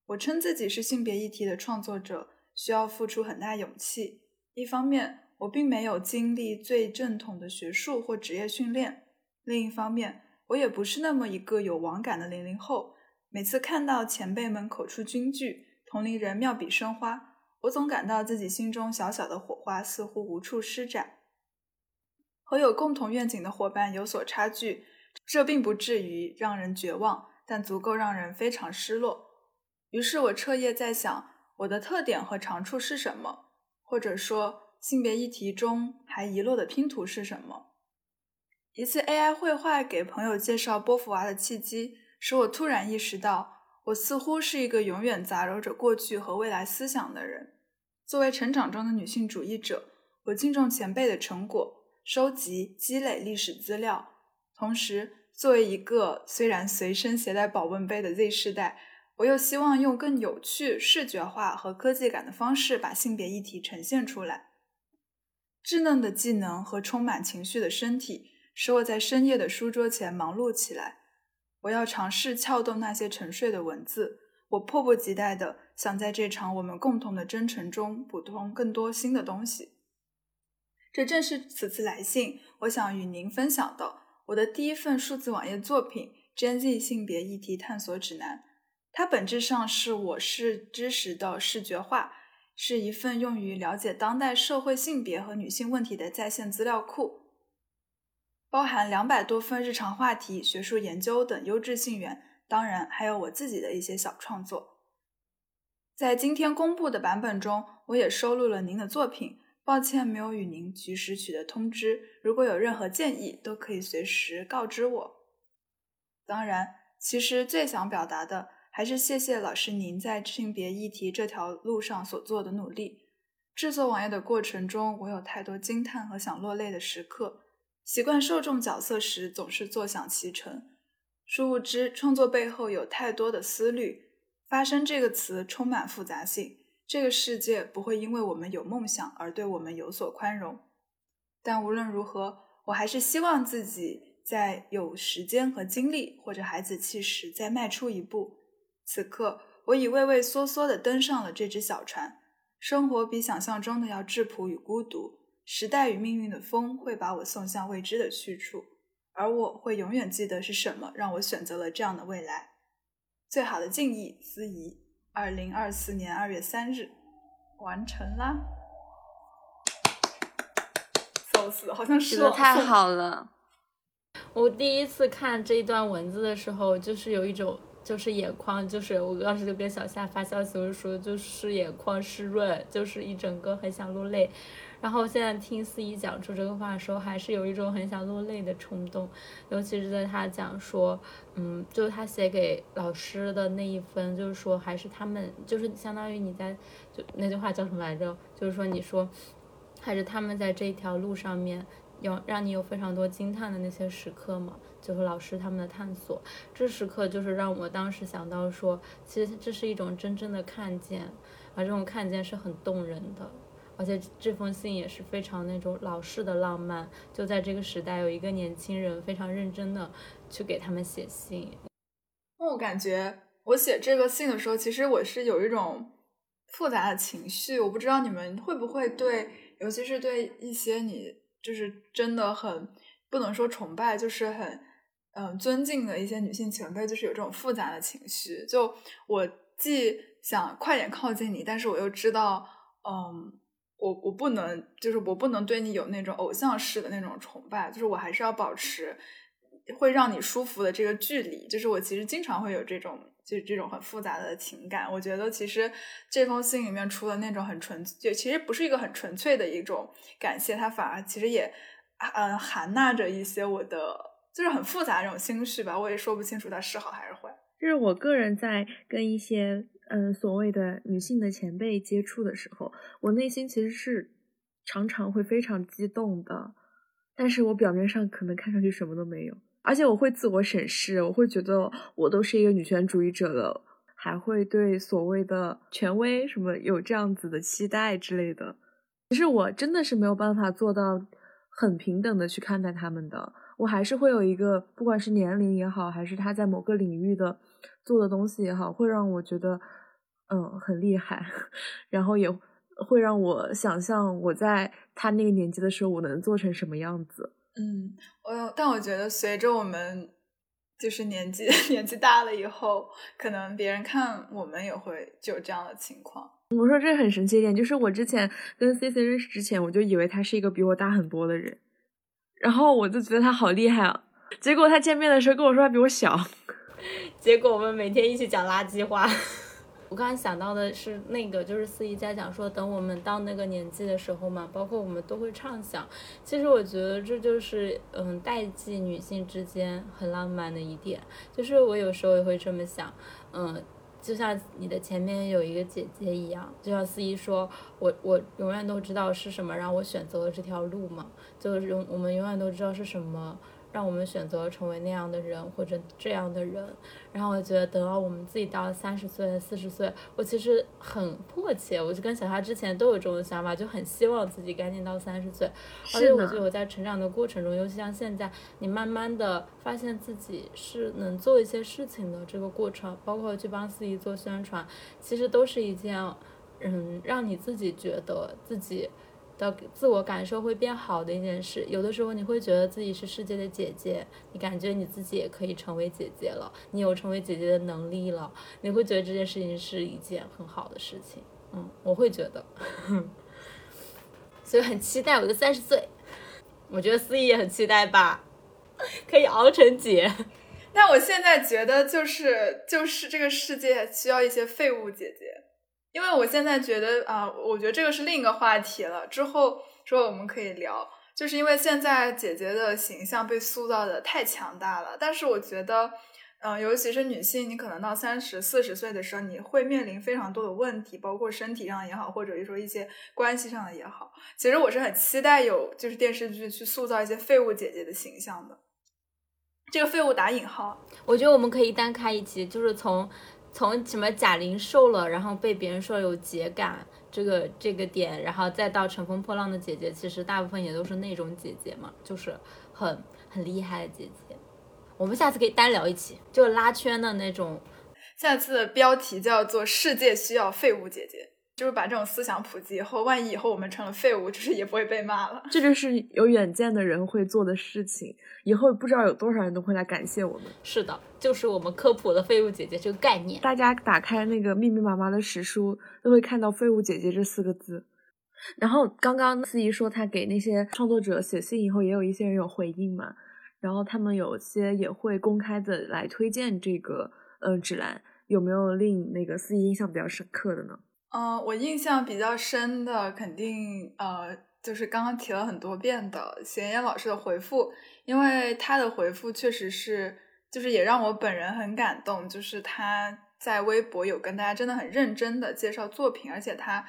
我称自己是性别议题的创作者，需要付出很大勇气。一方面，我并没有经历最正统的学术或职业训练；另一方面，我也不是那么一个有网感的零零后。每次看到前辈们口出金句，同龄人妙笔生花，我总感到自己心中小小的火花似乎无处施展。和有共同愿景的伙伴有所差距，这并不至于让人绝望，但足够让人非常失落。于是我彻夜在想，我的特点和长处是什么，或者说，性别议题中还遗落的拼图是什么？一次 AI 绘画给朋友介绍波伏娃的契机。使我突然意识到，我似乎是一个永远杂糅着过去和未来思想的人。作为成长中的女性主义者，我敬重前辈的成果，收集积累历史资料。同时，作为一个虽然随身携带保温杯的 Z 世代，我又希望用更有趣、视觉化和科技感的方式把性别议题呈现出来。稚嫩的技能和充满情绪的身体，使我在深夜的书桌前忙碌起来。我要尝试撬动那些沉睡的文字，我迫不及待地想在这场我们共同的征程中补充更多新的东西。这正是此次来信我想与您分享的我的第一份数字网页作品《Gen Z 性别议题探索指南》。它本质上是我是知识的视觉化，是一份用于了解当代社会性别和女性问题的在线资料库。包含两百多份日常话题、学术研究等优质信源，当然还有我自己的一些小创作。在今天公布的版本中，我也收录了您的作品。抱歉没有与您及时取得通知，如果有任何建议，都可以随时告知我。当然，其实最想表达的还是谢谢老师您在性别议题这条路上所做的努力。制作网页的过程中，我有太多惊叹和想落泪的时刻。习惯受众角色时，总是坐享其成，殊不知创作背后有太多的思虑。发生这个词充满复杂性，这个世界不会因为我们有梦想而对我们有所宽容。但无论如何，我还是希望自己在有时间和精力或者孩子气时再迈出一步。此刻，我已畏畏缩缩地登上了这只小船。生活比想象中的要质朴与孤独。时代与命运的风会把我送向未知的去处，而我会永远记得是什么让我选择了这样的未来。最好的敬意，司仪。二零二四年二月三日，完成啦！笑死，好像是太好了。我第一次看这一段文字的时候，就是有一种，就是眼眶，就是我当时就跟小夏发消息，我就说，就是眼眶湿润，就是一整个很想落泪。然后现在听司仪讲出这个话的时候，还是有一种很想落泪的冲动，尤其是在他讲说，嗯，就是他写给老师的那一封，就是说还是他们，就是相当于你在，就那句话叫什么来着？就是说你说，还是他们在这一条路上面有让你有非常多惊叹的那些时刻嘛？就是老师他们的探索，这时刻就是让我当时想到说，其实这是一种真正的看见，而这种看见是很动人的。而且这封信也是非常那种老式的浪漫，就在这个时代，有一个年轻人非常认真的去给他们写信。我感觉我写这个信的时候，其实我是有一种复杂的情绪。我不知道你们会不会对，尤其是对一些你就是真的很不能说崇拜，就是很嗯尊敬的一些女性前辈，就是有这种复杂的情绪。就我既想快点靠近你，但是我又知道，嗯。我我不能，就是我不能对你有那种偶像式的那种崇拜，就是我还是要保持会让你舒服的这个距离。就是我其实经常会有这种，就这种很复杂的情感。我觉得其实这封信里面除了那种很纯，就其实不是一个很纯粹的一种感谢，它反而其实也嗯含纳着一些我的，就是很复杂这种心绪吧。我也说不清楚它是好还是坏。就是我个人在跟一些。嗯，所谓的女性的前辈接触的时候，我内心其实是常常会非常激动的，但是我表面上可能看上去什么都没有，而且我会自我审视，我会觉得我都是一个女权主义者了，还会对所谓的权威什么有这样子的期待之类的。其实我真的是没有办法做到，很平等的去看待他们的。我还是会有一个，不管是年龄也好，还是他在某个领域的做的东西也好，会让我觉得，嗯，很厉害，然后也会让我想象我在他那个年纪的时候，我能做成什么样子。嗯，我但我觉得随着我们就是年纪 年纪大了以后，可能别人看我们也会就有这样的情况。我说这很神奇一点，就是我之前跟 C C 认识之前，我就以为他是一个比我大很多的人，然后我就觉得他好厉害啊。结果他见面的时候跟我说他比我小，结果我们每天一起讲垃圾话。我刚才想到的是那个，就是司仪在讲说，等我们到那个年纪的时候嘛，包括我们都会畅想。其实我觉得这就是嗯，代际女性之间很浪漫的一点，就是我有时候也会这么想，嗯。就像你的前面有一个姐姐一样，就像司仪说，我我永远都知道是什么让我选择了这条路嘛，就是永我们永远都知道是什么。让我们选择成为那样的人或者这样的人，然后我觉得等到我们自己到了三十岁、四十岁，我其实很迫切，我就跟小夏之前都有这种想法，就很希望自己赶紧到三十岁。而且我觉得我在成长的过程中，尤其像现在，你慢慢的发现自己是能做一些事情的这个过程，包括去帮司仪做宣传，其实都是一件，嗯，让你自己觉得自己。的自我感受会变好的一件事，有的时候你会觉得自己是世界的姐姐，你感觉你自己也可以成为姐姐了，你有成为姐姐的能力了，你会觉得这件事情是一件很好的事情。嗯，我会觉得，所以很期待我的三十岁。我觉得思怡也很期待吧，可以熬成姐。但我现在觉得，就是就是这个世界需要一些废物姐姐。因为我现在觉得啊，我觉得这个是另一个话题了。之后说我们可以聊，就是因为现在姐姐的形象被塑造的太强大了。但是我觉得，嗯，尤其是女性，你可能到三十四十岁的时候，你会面临非常多的问题，包括身体上也好，或者说一些关系上的也好。其实我是很期待有就是电视剧去塑造一些废物姐姐的形象的。这个废物打引号，我觉得我们可以单开一集，就是从。从什么贾玲瘦了，然后被别人说有节感这个这个点，然后再到乘风破浪的姐姐，其实大部分也都是那种姐姐嘛，就是很很厉害的姐姐。我们下次可以单聊一期，就拉圈的那种。下次的标题叫做“世界需要废物姐姐”。就是把这种思想普及以后，万一以后我们成了废物，就是也不会被骂了。这就是有远见的人会做的事情。以后不知道有多少人都会来感谢我们。是的，就是我们科普的废物姐姐这个概念。大家打开那个密密麻麻的史书，都会看到“废物姐姐”这四个字。然后刚刚司仪说他给那些创作者写信以后，也有一些人有回应嘛。然后他们有些也会公开的来推荐这个呃指南。有没有令那个司仪印象比较深刻的呢？嗯，我印象比较深的，肯定呃，就是刚刚提了很多遍的贤言老师的回复，因为他的回复确实是，就是也让我本人很感动，就是他在微博有跟大家真的很认真的介绍作品，而且他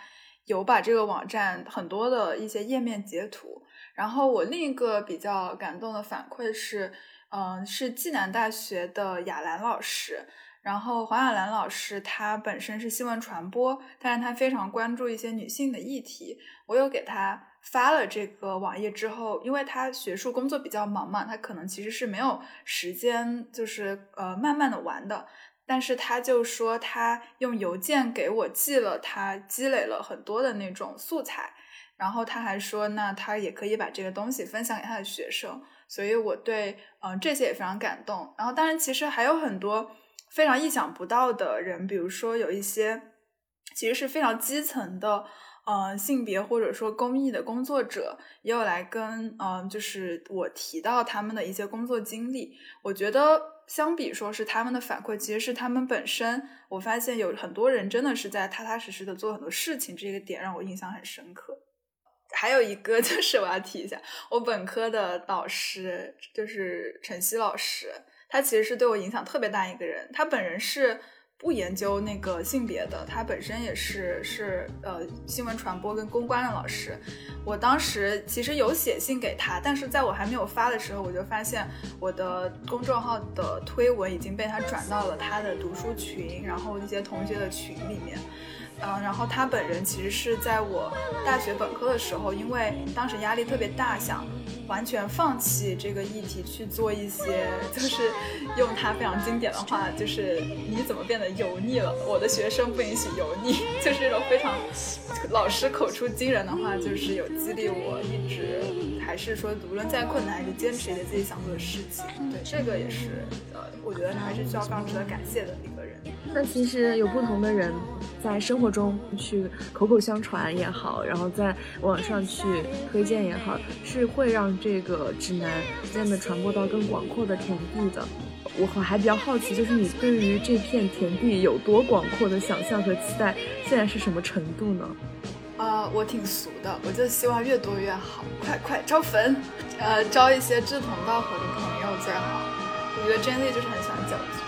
有把这个网站很多的一些页面截图。然后我另一个比较感动的反馈是，嗯，是暨南大学的雅兰老师。然后黄雅兰老师她本身是新闻传播，但是她非常关注一些女性的议题。我有给她发了这个网页之后，因为他学术工作比较忙嘛，他可能其实是没有时间，就是呃慢慢的玩的。但是他就说他用邮件给我寄了，他积累了很多的那种素材。然后他还说，那他也可以把这个东西分享给他的学生。所以我对嗯这些也非常感动。然后当然其实还有很多。非常意想不到的人，比如说有一些其实是非常基层的，呃，性别或者说公益的工作者，也有来跟，嗯，就是我提到他们的一些工作经历。我觉得相比说是他们的反馈，其实是他们本身。我发现有很多人真的是在踏踏实实的做很多事情，这个点让我印象很深刻。还有一个 就是我要提一下，我本科的导师就是陈曦老师。他其实是对我影响特别大一个人。他本人是不研究那个性别的，他本身也是是呃新闻传播跟公关的老师。我当时其实有写信给他，但是在我还没有发的时候，我就发现我的公众号的推文已经被他转到了他的读书群，然后一些同学的群里面。嗯，然后他本人其实是在我大学本科的时候，因为当时压力特别大，想完全放弃这个议题去做一些，就是用他非常经典的话，就是你怎么变得油腻了？我的学生不允许油腻，就是这种非常老师口出惊人的话，就是有激励我一直还是说无论再困难，还是坚持一些自己想做的事情。对，这个也是呃，我觉得还是需要非常值得感谢的一。那其实有不同的人在生活中去口口相传也好，然后在网上去推荐也好，是会让这个指南逐渐的传播到更广阔的田地的。我还比较好奇，就是你对于这片田地有多广阔的想象和期待，现在是什么程度呢？呃，我挺俗的，我就希望越多越好，快快招粉，呃，招一些志同道合的朋友最好。我觉得 Jenny 就是很喜欢交际。